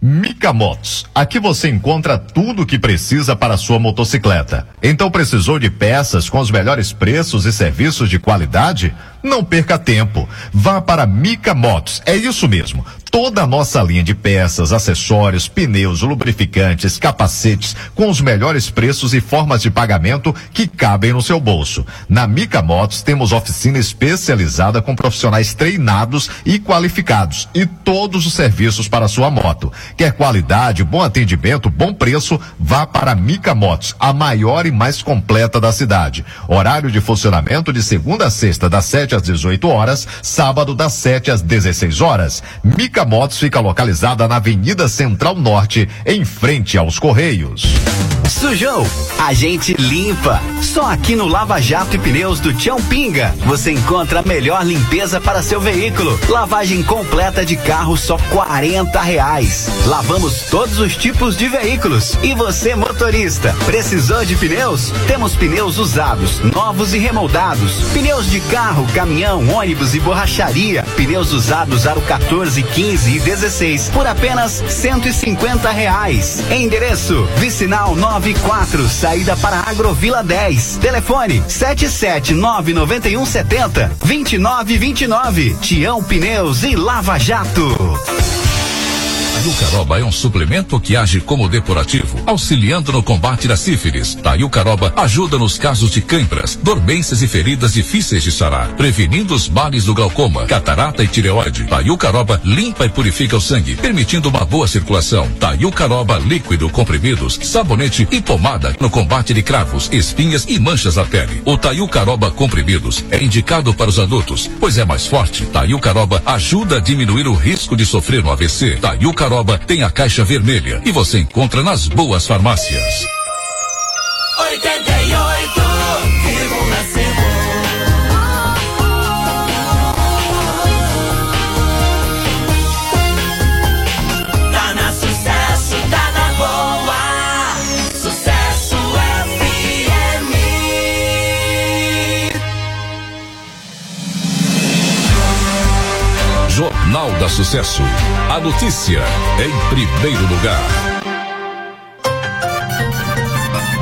Mica Motos. Aqui você encontra tudo o que precisa para sua motocicleta. Então precisou de peças com os melhores preços e serviços de qualidade? Não perca tempo. Vá para Mica Motos. É isso mesmo. Toda a nossa linha de peças, acessórios, pneus, lubrificantes, capacetes, com os melhores preços e formas de pagamento que cabem no seu bolso. Na Mica Motos temos oficina especializada com profissionais treinados e qualificados e todos os serviços para sua moto. Quer qualidade, bom atendimento, bom preço? Vá para Mica Motos, a maior e mais completa da cidade. Horário de funcionamento de segunda a sexta, das 7 às 18 horas, sábado das 7 às 16 horas. Mica Motos fica localizada na Avenida Central Norte, em frente aos Correios. Sujou? A gente limpa. Só aqui no Lava Jato e Pneus do Tião Pinga você encontra a melhor limpeza para seu veículo. Lavagem completa de carro só 40 reais. Lavamos todos os tipos de veículos. E você, motorista, precisou de pneus? Temos pneus usados, novos e remoldados. Pneus de carro, caminhão, ônibus e borracharia. Pneus usados aro 14, 15 e 16 por apenas 150 reais. Endereço: Vicinal 94, saída para Agrovila 10. Telefone 7799170 2929. Tião Pneus e Lava Jato. Taiucaroba é um suplemento que age como depurativo, auxiliando no combate da sífilis. Taiucaroba ajuda nos casos de câimbras, dormências e feridas difíceis de sarar, prevenindo os males do glaucoma, catarata e tireoide. Taiucaroba limpa e purifica o sangue, permitindo uma boa circulação. Taiucaroba líquido, comprimidos, sabonete e pomada no combate de cravos, espinhas e manchas na pele. O Taiucaroba comprimidos é indicado para os adultos, pois é mais forte. Taiucaroba ajuda a diminuir o risco de sofrer um AVC. Taiucaroba tem a caixa vermelha e você encontra nas boas farmácias. 88,5 Tá na sucesso, tá na boa. Sucesso FM. Jornal da Sucesso. A notícia em primeiro lugar.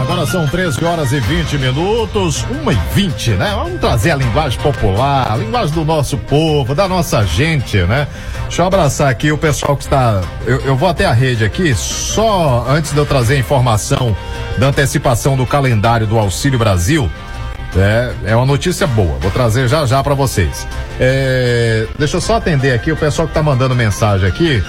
Agora são 13 horas e 20 minutos, 1 e 20, né? Vamos trazer a linguagem popular, a linguagem do nosso povo, da nossa gente, né? Deixa eu abraçar aqui o pessoal que está. Eu, eu vou até a rede aqui, só antes de eu trazer a informação da antecipação do calendário do Auxílio Brasil. É, é uma notícia boa, vou trazer já já para vocês. É, deixa eu só atender aqui o pessoal que tá mandando mensagem aqui.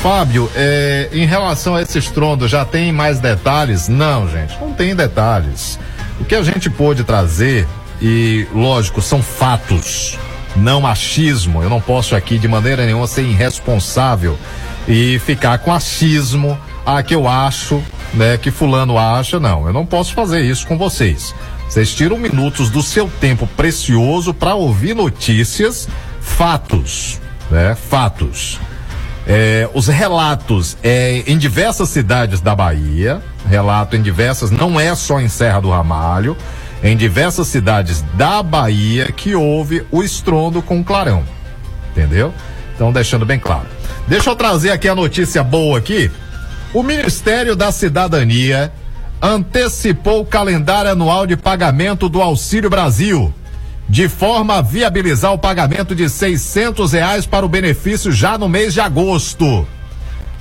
Fábio, é, em relação a esse estrondo, já tem mais detalhes? Não, gente, não tem detalhes. O que a gente pôde trazer, e lógico, são fatos, não achismo. Eu não posso aqui de maneira nenhuma ser irresponsável e ficar com achismo, ah, que eu acho, né, que fulano acha. Não, eu não posso fazer isso com vocês. Vocês tiram minutos do seu tempo precioso para ouvir notícias, fatos, né? Fatos. É, os relatos é, em diversas cidades da Bahia, relato em diversas, não é só em Serra do Ramalho, em diversas cidades da Bahia que houve o estrondo com clarão. Entendeu? Então, deixando bem claro. Deixa eu trazer aqui a notícia boa aqui. O Ministério da Cidadania antecipou o calendário anual de pagamento do Auxílio Brasil. de forma a viabilizar o pagamento de 600 reais para o benefício já no mês de agosto.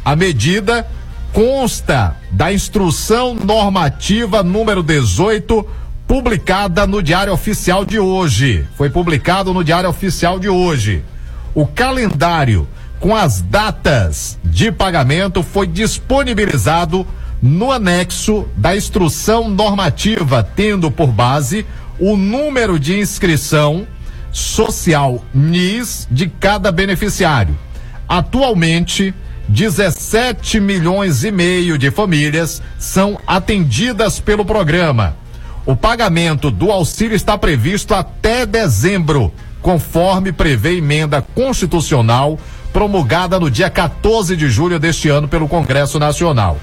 A medida consta da instrução normativa número 18, publicada no Diário Oficial de hoje. Foi publicado no Diário Oficial de hoje. O calendário com as datas de pagamento foi disponibilizado no anexo da instrução normativa, tendo por base o número de inscrição social NIS de cada beneficiário. Atualmente, 17 milhões e meio de famílias são atendidas pelo programa. O pagamento do auxílio está previsto até dezembro, conforme prevê emenda constitucional promulgada no dia 14 de julho deste ano pelo Congresso Nacional.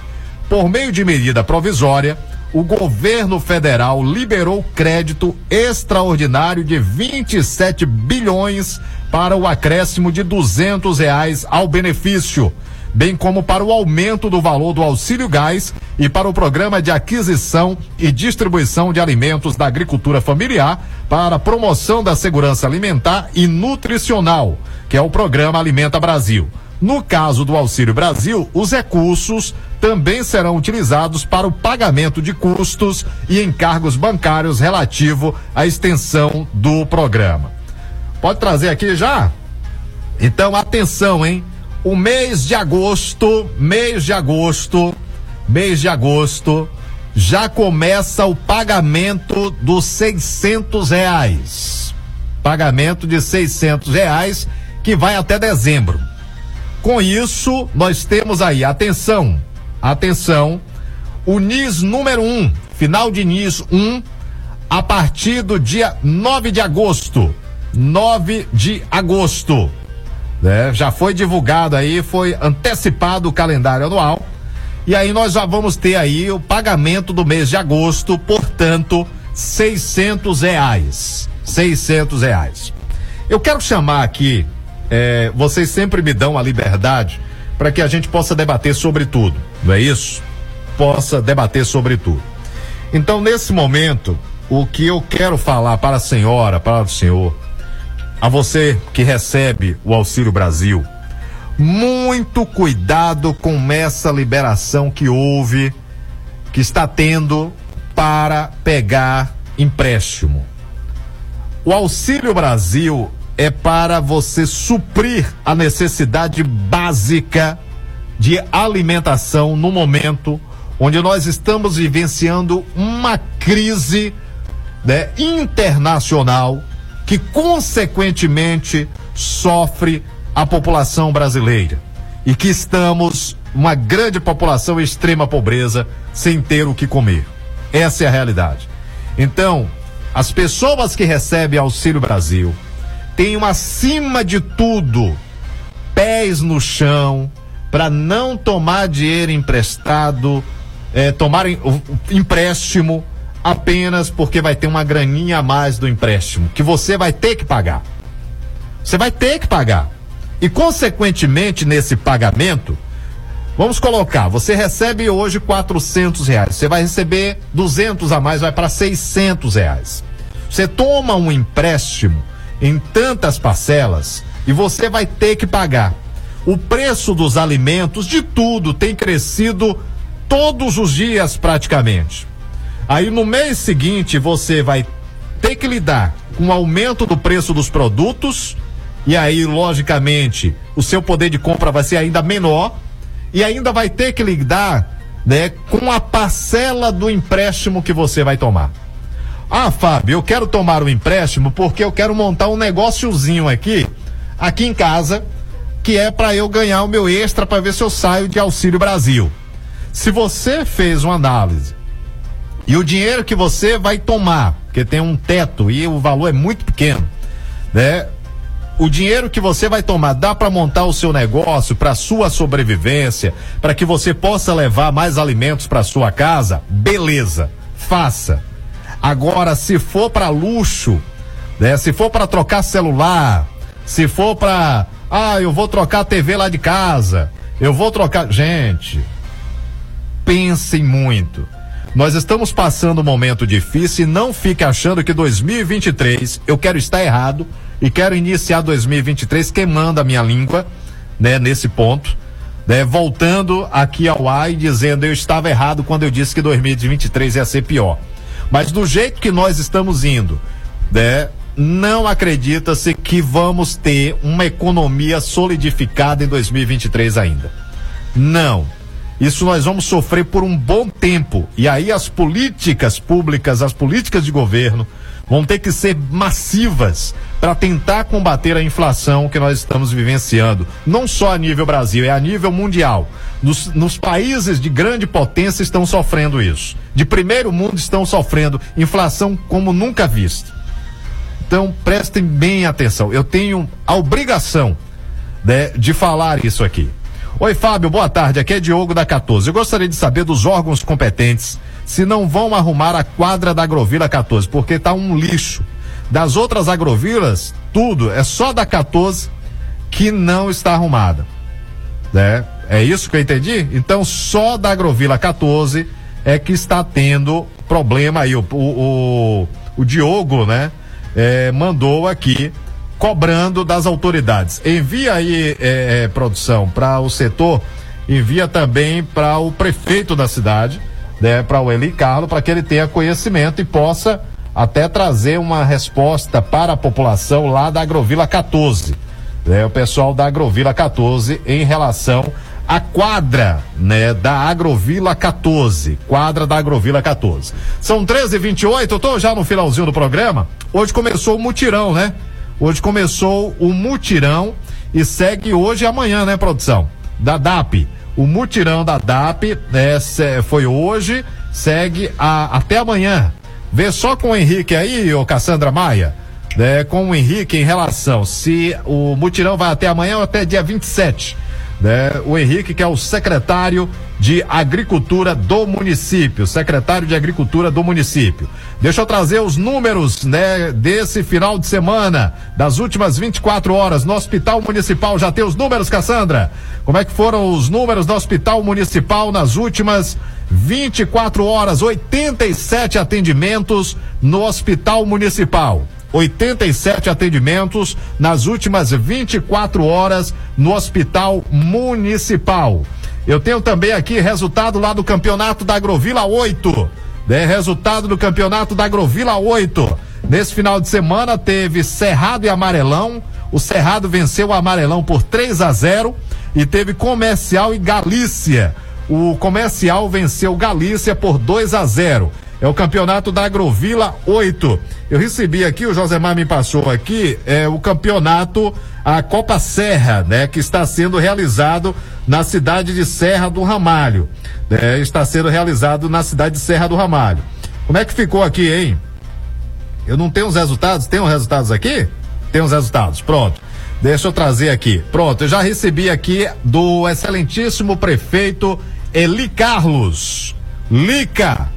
Por meio de medida provisória, o governo federal liberou crédito extraordinário de 27 bilhões para o acréscimo de 200 reais ao benefício, bem como para o aumento do valor do auxílio gás e para o programa de aquisição e distribuição de alimentos da agricultura familiar para a promoção da segurança alimentar e nutricional, que é o programa Alimenta Brasil. No caso do Auxílio Brasil, os recursos também serão utilizados para o pagamento de custos e encargos bancários relativo à extensão do programa. Pode trazer aqui já? Então, atenção, hein? O mês de agosto, mês de agosto, mês de agosto, já começa o pagamento dos 600 reais. Pagamento de 600 reais que vai até dezembro. Com isso, nós temos aí, atenção, atenção, o NIS número 1, um, final de NIS 1, um, a partir do dia 9 de agosto. 9 de agosto. Né? Já foi divulgado aí, foi antecipado o calendário anual. E aí nós já vamos ter aí o pagamento do mês de agosto, portanto, 600 reais. 600 reais. Eu quero chamar aqui é, vocês sempre me dão a liberdade para que a gente possa debater sobre tudo, não é isso? Possa debater sobre tudo. Então, nesse momento, o que eu quero falar para a senhora, para o senhor, a você que recebe o Auxílio Brasil, muito cuidado com essa liberação que houve, que está tendo para pegar empréstimo. O Auxílio Brasil é para você suprir a necessidade básica de alimentação no momento onde nós estamos vivenciando uma crise né, internacional que, consequentemente, sofre a população brasileira e que estamos uma grande população em extrema pobreza sem ter o que comer. Essa é a realidade. Então, as pessoas que recebem Auxílio Brasil, tenham acima de tudo pés no chão para não tomar dinheiro emprestado, é, tomar o, empréstimo apenas porque vai ter uma graninha a mais do empréstimo que você vai ter que pagar. Você vai ter que pagar. E consequentemente nesse pagamento, vamos colocar, você recebe hoje quatrocentos reais, você vai receber duzentos a mais, vai para seiscentos reais. Você toma um empréstimo em tantas parcelas e você vai ter que pagar. O preço dos alimentos, de tudo, tem crescido todos os dias praticamente. Aí no mês seguinte você vai ter que lidar com o aumento do preço dos produtos e aí logicamente o seu poder de compra vai ser ainda menor e ainda vai ter que lidar né, com a parcela do empréstimo que você vai tomar. Ah, Fábio, eu quero tomar um empréstimo porque eu quero montar um negóciozinho aqui, aqui em casa, que é para eu ganhar o meu extra para ver se eu saio de Auxílio Brasil. Se você fez uma análise e o dinheiro que você vai tomar, porque tem um teto e o valor é muito pequeno, né? O dinheiro que você vai tomar dá para montar o seu negócio para sua sobrevivência, para que você possa levar mais alimentos para sua casa? Beleza, faça. Agora, se for para luxo, né? Se for para trocar celular, se for para, ah, eu vou trocar a TV lá de casa, eu vou trocar, gente, pensem muito. Nós estamos passando um momento difícil e não fique achando que 2023 eu quero estar errado e quero iniciar 2023 queimando a minha língua, né, nesse ponto, né, voltando aqui ao ar e dizendo eu estava errado quando eu disse que 2023 ia ser pior. Mas do jeito que nós estamos indo, né, não acredita-se que vamos ter uma economia solidificada em 2023 ainda. Não. Isso nós vamos sofrer por um bom tempo. E aí as políticas públicas, as políticas de governo, vão ter que ser massivas para tentar combater a inflação que nós estamos vivenciando, não só a nível Brasil, é a nível mundial. Nos, nos, países de grande potência estão sofrendo isso. De primeiro mundo estão sofrendo inflação como nunca vista. Então prestem bem atenção. Eu tenho a obrigação né, de falar isso aqui. Oi, Fábio, boa tarde. Aqui é Diogo da 14. Eu gostaria de saber dos órgãos competentes se não vão arrumar a quadra da Agrovila 14, porque tá um lixo. Das outras agrovilas, tudo, é só da 14 que não está arrumada. Né? É isso que eu entendi? Então, só da Agrovila 14 é que está tendo problema aí. O, o, o, o Diogo, né? É, mandou aqui cobrando das autoridades. Envia aí, é, é, produção, para o setor, envia também para o prefeito da cidade, né, para o Eli Carlos, para que ele tenha conhecimento e possa até trazer uma resposta para a população lá da Agrovila 14. Né, o pessoal da Agrovila 14 em relação à quadra, né, da Agrovila 14, quadra da Agrovila 14. São 13h28, eu tô já no finalzinho do programa. Hoje começou o mutirão, né? Hoje começou o mutirão e segue hoje e amanhã, né, produção? Da DAP. O mutirão da DAP né, foi hoje, segue a, até amanhã. Vê só com o Henrique aí, ô Cassandra Maia, né, com o Henrique em relação se o mutirão vai até amanhã ou até dia 27 né? O Henrique, que é o secretário de Agricultura do município, secretário de Agricultura do município. Deixa eu trazer os números, né, desse final de semana, das últimas 24 horas no Hospital Municipal. Já tem os números, Cassandra? Como é que foram os números do Hospital Municipal nas últimas 24 horas? 87 atendimentos no Hospital Municipal. 87 atendimentos nas últimas 24 horas no Hospital Municipal. Eu tenho também aqui resultado lá do Campeonato da Agrovila 8. Né? Resultado do Campeonato da Agrovila 8. Nesse final de semana teve Cerrado e Amarelão. O Cerrado venceu o Amarelão por 3 a 0 e teve Comercial e Galícia. O Comercial venceu Galícia por 2 a 0. É o campeonato da Agrovila 8. Eu recebi aqui, o Josemar me passou aqui, é o campeonato, a Copa Serra, né? Que está sendo realizado na cidade de Serra do Ramalho. É, está sendo realizado na cidade de Serra do Ramalho. Como é que ficou aqui, hein? Eu não tenho os resultados? Tem os resultados aqui? Tem os resultados, pronto. Deixa eu trazer aqui. Pronto, eu já recebi aqui do excelentíssimo prefeito Eli Carlos. Lica,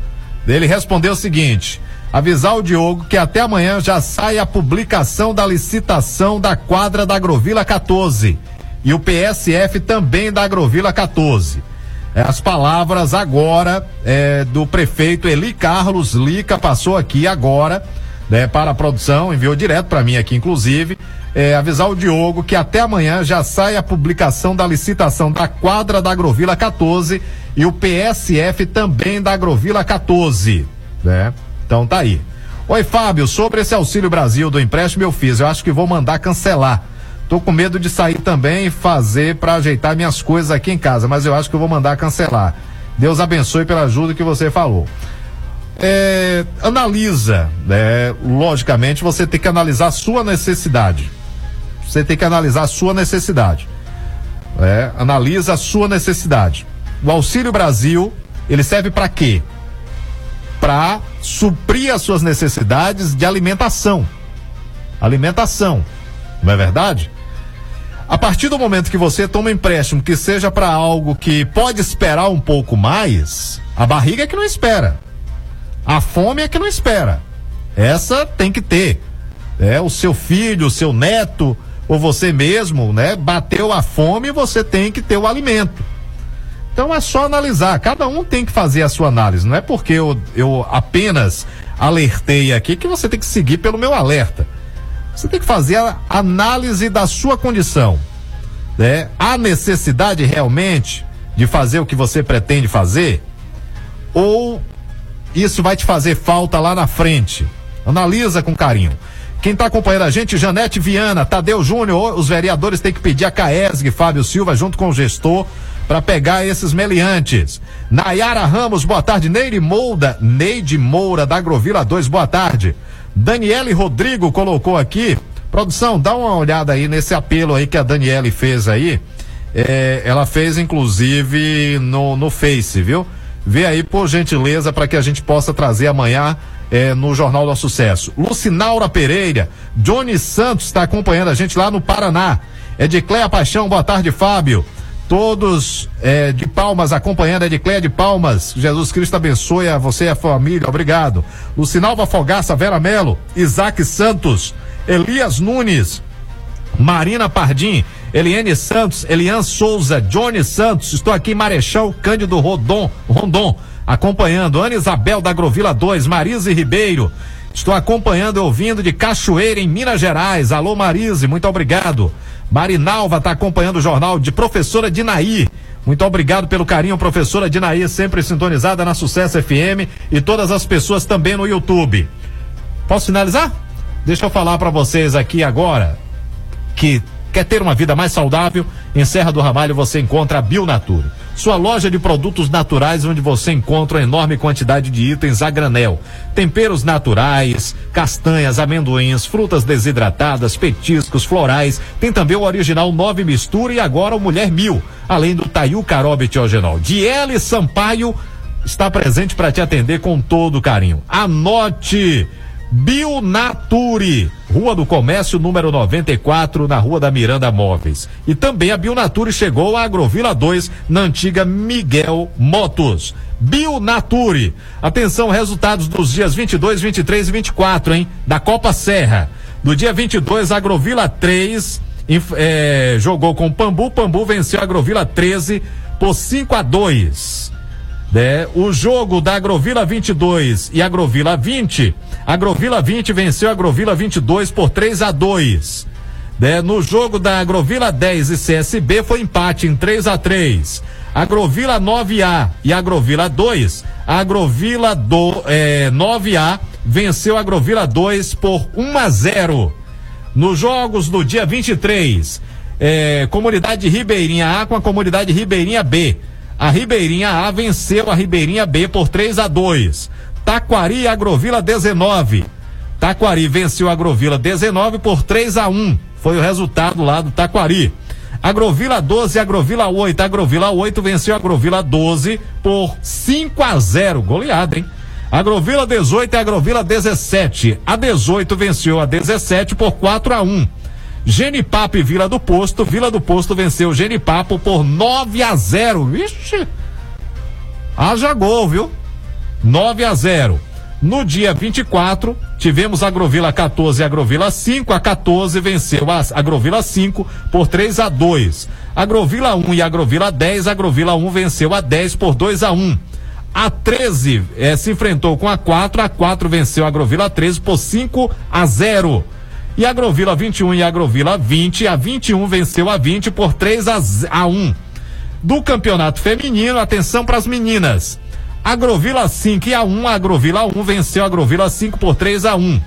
ele respondeu o seguinte: avisar o Diogo que até amanhã já sai a publicação da licitação da quadra da Agrovila 14 e o PSF também da Agrovila 14. É, as palavras agora é, do prefeito Eli Carlos Lica passou aqui agora né, para a produção, enviou direto para mim aqui, inclusive, é, avisar o Diogo que até amanhã já sai a publicação da licitação da quadra da Agrovila 14 e o PSF também da Agrovila 14, né? Então tá aí. Oi, Fábio, sobre esse Auxílio Brasil do empréstimo eu fiz, eu acho que vou mandar cancelar. Tô com medo de sair também e fazer para ajeitar minhas coisas aqui em casa, mas eu acho que eu vou mandar cancelar. Deus abençoe pela ajuda que você falou. É, analisa, né? Logicamente, você tem que analisar a sua necessidade. Você tem que analisar a sua necessidade. É, analisa a sua necessidade. O Auxílio Brasil, ele serve para quê? Para suprir as suas necessidades de alimentação. Alimentação. Não é verdade? A partir do momento que você toma um empréstimo que seja para algo que pode esperar um pouco mais, a barriga é que não espera. A fome é que não espera. Essa tem que ter. É o seu filho, o seu neto ou você mesmo, né? Bateu a fome, você tem que ter o alimento. Então é só analisar. Cada um tem que fazer a sua análise. Não é porque eu, eu apenas alertei aqui que você tem que seguir pelo meu alerta. Você tem que fazer a análise da sua condição. Né? Há necessidade realmente de fazer o que você pretende fazer? Ou isso vai te fazer falta lá na frente? Analisa com carinho. Quem está acompanhando a gente, Janete Viana, Tadeu Júnior, os vereadores têm que pedir a Caesg, Fábio Silva, junto com o gestor, para pegar esses meliantes. Nayara Ramos, boa tarde. Neide Moura, Neide Moura, da Agrovila 2, boa tarde. Daniele Rodrigo colocou aqui. Produção, dá uma olhada aí nesse apelo aí que a Daniele fez aí. É, ela fez inclusive no, no Face, viu? Vê aí, por gentileza, para que a gente possa trazer amanhã é, no Jornal do Sucesso. Lucinaura Pereira, Johnny Santos está acompanhando a gente lá no Paraná. Edicléia Paixão, boa tarde, Fábio. Todos é, de Palmas acompanhando, Edicléia de Palmas. Jesus Cristo abençoe a você e a família, obrigado. Lucinalva Fogaça, Vera Melo, Isaac Santos, Elias Nunes, Marina Pardim, Eliane Santos, Elian Souza, Johnny Santos, estou aqui Marechal Cândido Rodon, Rondon, acompanhando, Ana Isabel da Agrovila 2, Marise Ribeiro, estou acompanhando e ouvindo de Cachoeira, em Minas Gerais, alô Marise, muito obrigado. Marinalva está acompanhando o jornal de professora Dinaí, muito obrigado pelo carinho, professora Dinaí, sempre sintonizada na Sucesso FM e todas as pessoas também no YouTube. Posso finalizar? Deixa eu falar para vocês aqui agora que quer ter uma vida mais saudável, em Serra do Ramalho você encontra a Bionature. Sua loja de produtos naturais onde você encontra uma enorme quantidade de itens a granel. Temperos naturais, castanhas, amendoins, frutas desidratadas, petiscos, florais. Tem também o original Nove Mistura e agora o Mulher Mil, além do Taiu Carob Tiogenol. Diele Sampaio está presente para te atender com todo carinho. Anote! Bionature, Rua do Comércio, número 94, na Rua da Miranda Móveis. E também a Bionature chegou à Agrovila 2, na antiga Miguel Motos. Bionature. Atenção, resultados dos dias 22, 23 e 24, hein? Da Copa Serra. No dia 22, Agrovila 3 inf- eh, jogou com Pambu. Pambu venceu a Agrovila 13 por 5 a 2. né? O jogo da Agrovila 22 e Agrovila 20, Agrovila 20 venceu a Agrovila 22 por 3 a 2. Né? No jogo da Agrovila 10 e CSB foi empate em 3 a 3. Agrovila 9A e Agrovila 2, a Agrovila do, eh, 9A venceu a Agrovila 2 por 1 a 0. Nos jogos do dia 23, eh, comunidade Ribeirinha A com a comunidade Ribeirinha B. A Ribeirinha A venceu a Ribeirinha B por 3 a 2. Taquari Agrovila 19. Taquari venceu Agrovila 19 por 3 a 1. Foi o resultado lá do Taquari. Agrovila 12 e Agrovila 8. Agrovila 8 venceu Agrovila 12 por 5 a 0. Goleada, hein? Agrovila 18 e Agrovila 17. A 18 venceu a 17 por 4 a 1. Genipapo e Vila do Posto. Vila do Posto venceu Genipapo por 9 a 0. Vixe! Haja gol, viu? 9 a 0. No dia 24, tivemos Agrovila 14 e Agrovila 5. A 14 venceu a Agrovila 5 por 3 a 2. Agrovila 1 e Agrovila 10. Agrovila 1 venceu a 10 por 2 a 1. A 13 eh, se enfrentou com a 4. A 4 venceu a Agrovila 13 por 5 a 0. E a Agrovila 21 e a Agrovila 20. A 21 venceu a 20 por 3 a, a 1. Do campeonato feminino, atenção para as meninas. Agrovila 5 e a 1, a Agrovila 1 venceu a Agrovila 5 por 3 a 1.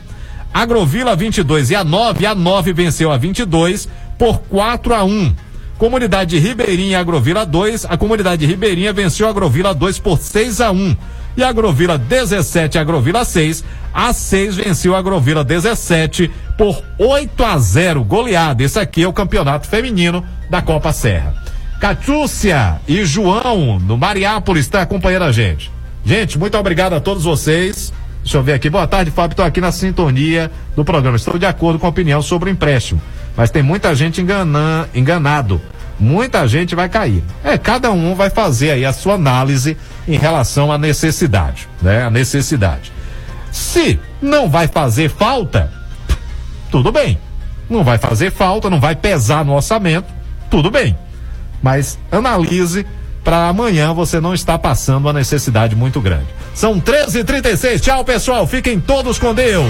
Agrovila 22 e a 9, a 9 venceu a 22 por 4 a 1. Comunidade Ribeirinha Agrovila 2, a comunidade Ribeirinha venceu a Agrovila 2 por 6 a 1. E Agrovila 17 e a Agrovila 6, a 6 venceu a Agrovila 17 por 8 a 0. Goleada. Esse aqui é o campeonato feminino da Copa Serra. Catiúcia e João, no Mariápolis, está acompanhando a gente. Gente, muito obrigado a todos vocês. Deixa eu ver aqui. Boa tarde, Fábio. Estou aqui na sintonia do programa. Estou de acordo com a opinião sobre o empréstimo. Mas tem muita gente engana, enganado. Muita gente vai cair. É, cada um vai fazer aí a sua análise em relação à necessidade, né? A necessidade. Se não vai fazer falta, tudo bem. Não vai fazer falta, não vai pesar no orçamento, tudo bem. Mas analise para amanhã você não estar passando uma necessidade muito grande. São 13h36. Tchau, pessoal. Fiquem todos com Deus.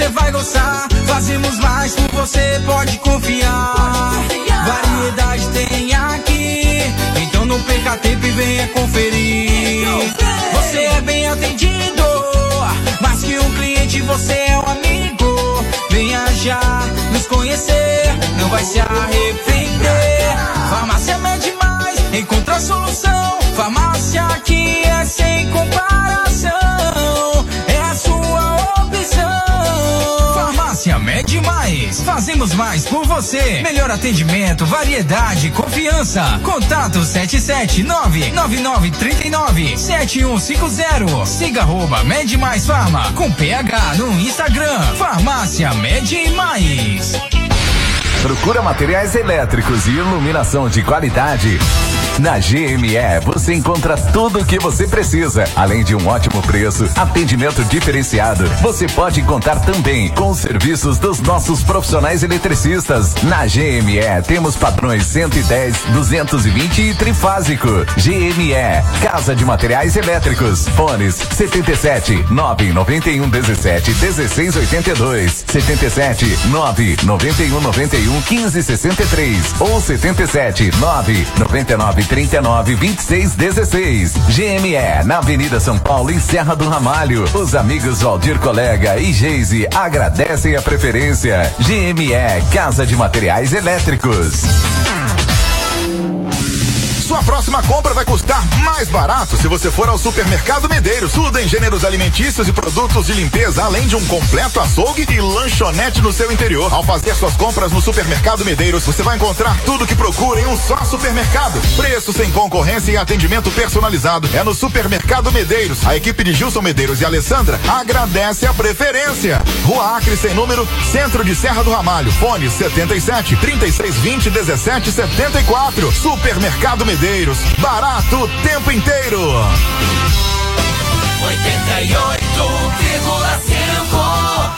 Você vai gostar. Fazemos mais por você, pode confiar. Variedade tem aqui. Então não perca tempo e venha conferir. Você é bem atendido. Mais que um cliente, você é um amigo. Venha já nos conhecer. Não vai se arrepender. Farmácia Mede Mais. Encontra a solução. Farmácia aqui é sem comparação. Mede Mais. Fazemos mais por você. Melhor atendimento, variedade, confiança. Contato 779-9939-7150. Siga arroba Mede Mais Farma com PH no Instagram. Farmácia Mede Mais. Procura materiais elétricos e iluminação de qualidade. Na GME você encontra tudo o que você precisa, além de um ótimo preço, atendimento diferenciado. Você pode contar também com os serviços dos nossos profissionais eletricistas. Na GME temos padrões 110, 220 e trifásico. GME, Casa de Materiais Elétricos. Fones 77 991 17 16 82, 77 991 91 15 63 ou 77 9 99 39 26 16. GME, na Avenida São Paulo, em Serra do Ramalho. Os amigos Valdir Colega e Geise agradecem a preferência. GME, Casa de Materiais Elétricos. Sua próxima compra vai custar mais barato se você for ao Supermercado Medeiros. Tudo em gêneros alimentícios e produtos de limpeza, além de um completo açougue e lanchonete no seu interior. Ao fazer suas compras no Supermercado Medeiros, você vai encontrar tudo que procura em um só supermercado. Preço sem concorrência e atendimento personalizado. É no Supermercado Medeiros. A equipe de Gilson Medeiros e Alessandra agradece a preferência. Rua Acre sem número, Centro de Serra do Ramalho. Fone 77 3620 1774. Supermercado Medeiros. Medeiros, barato o tempo inteiro. 88,5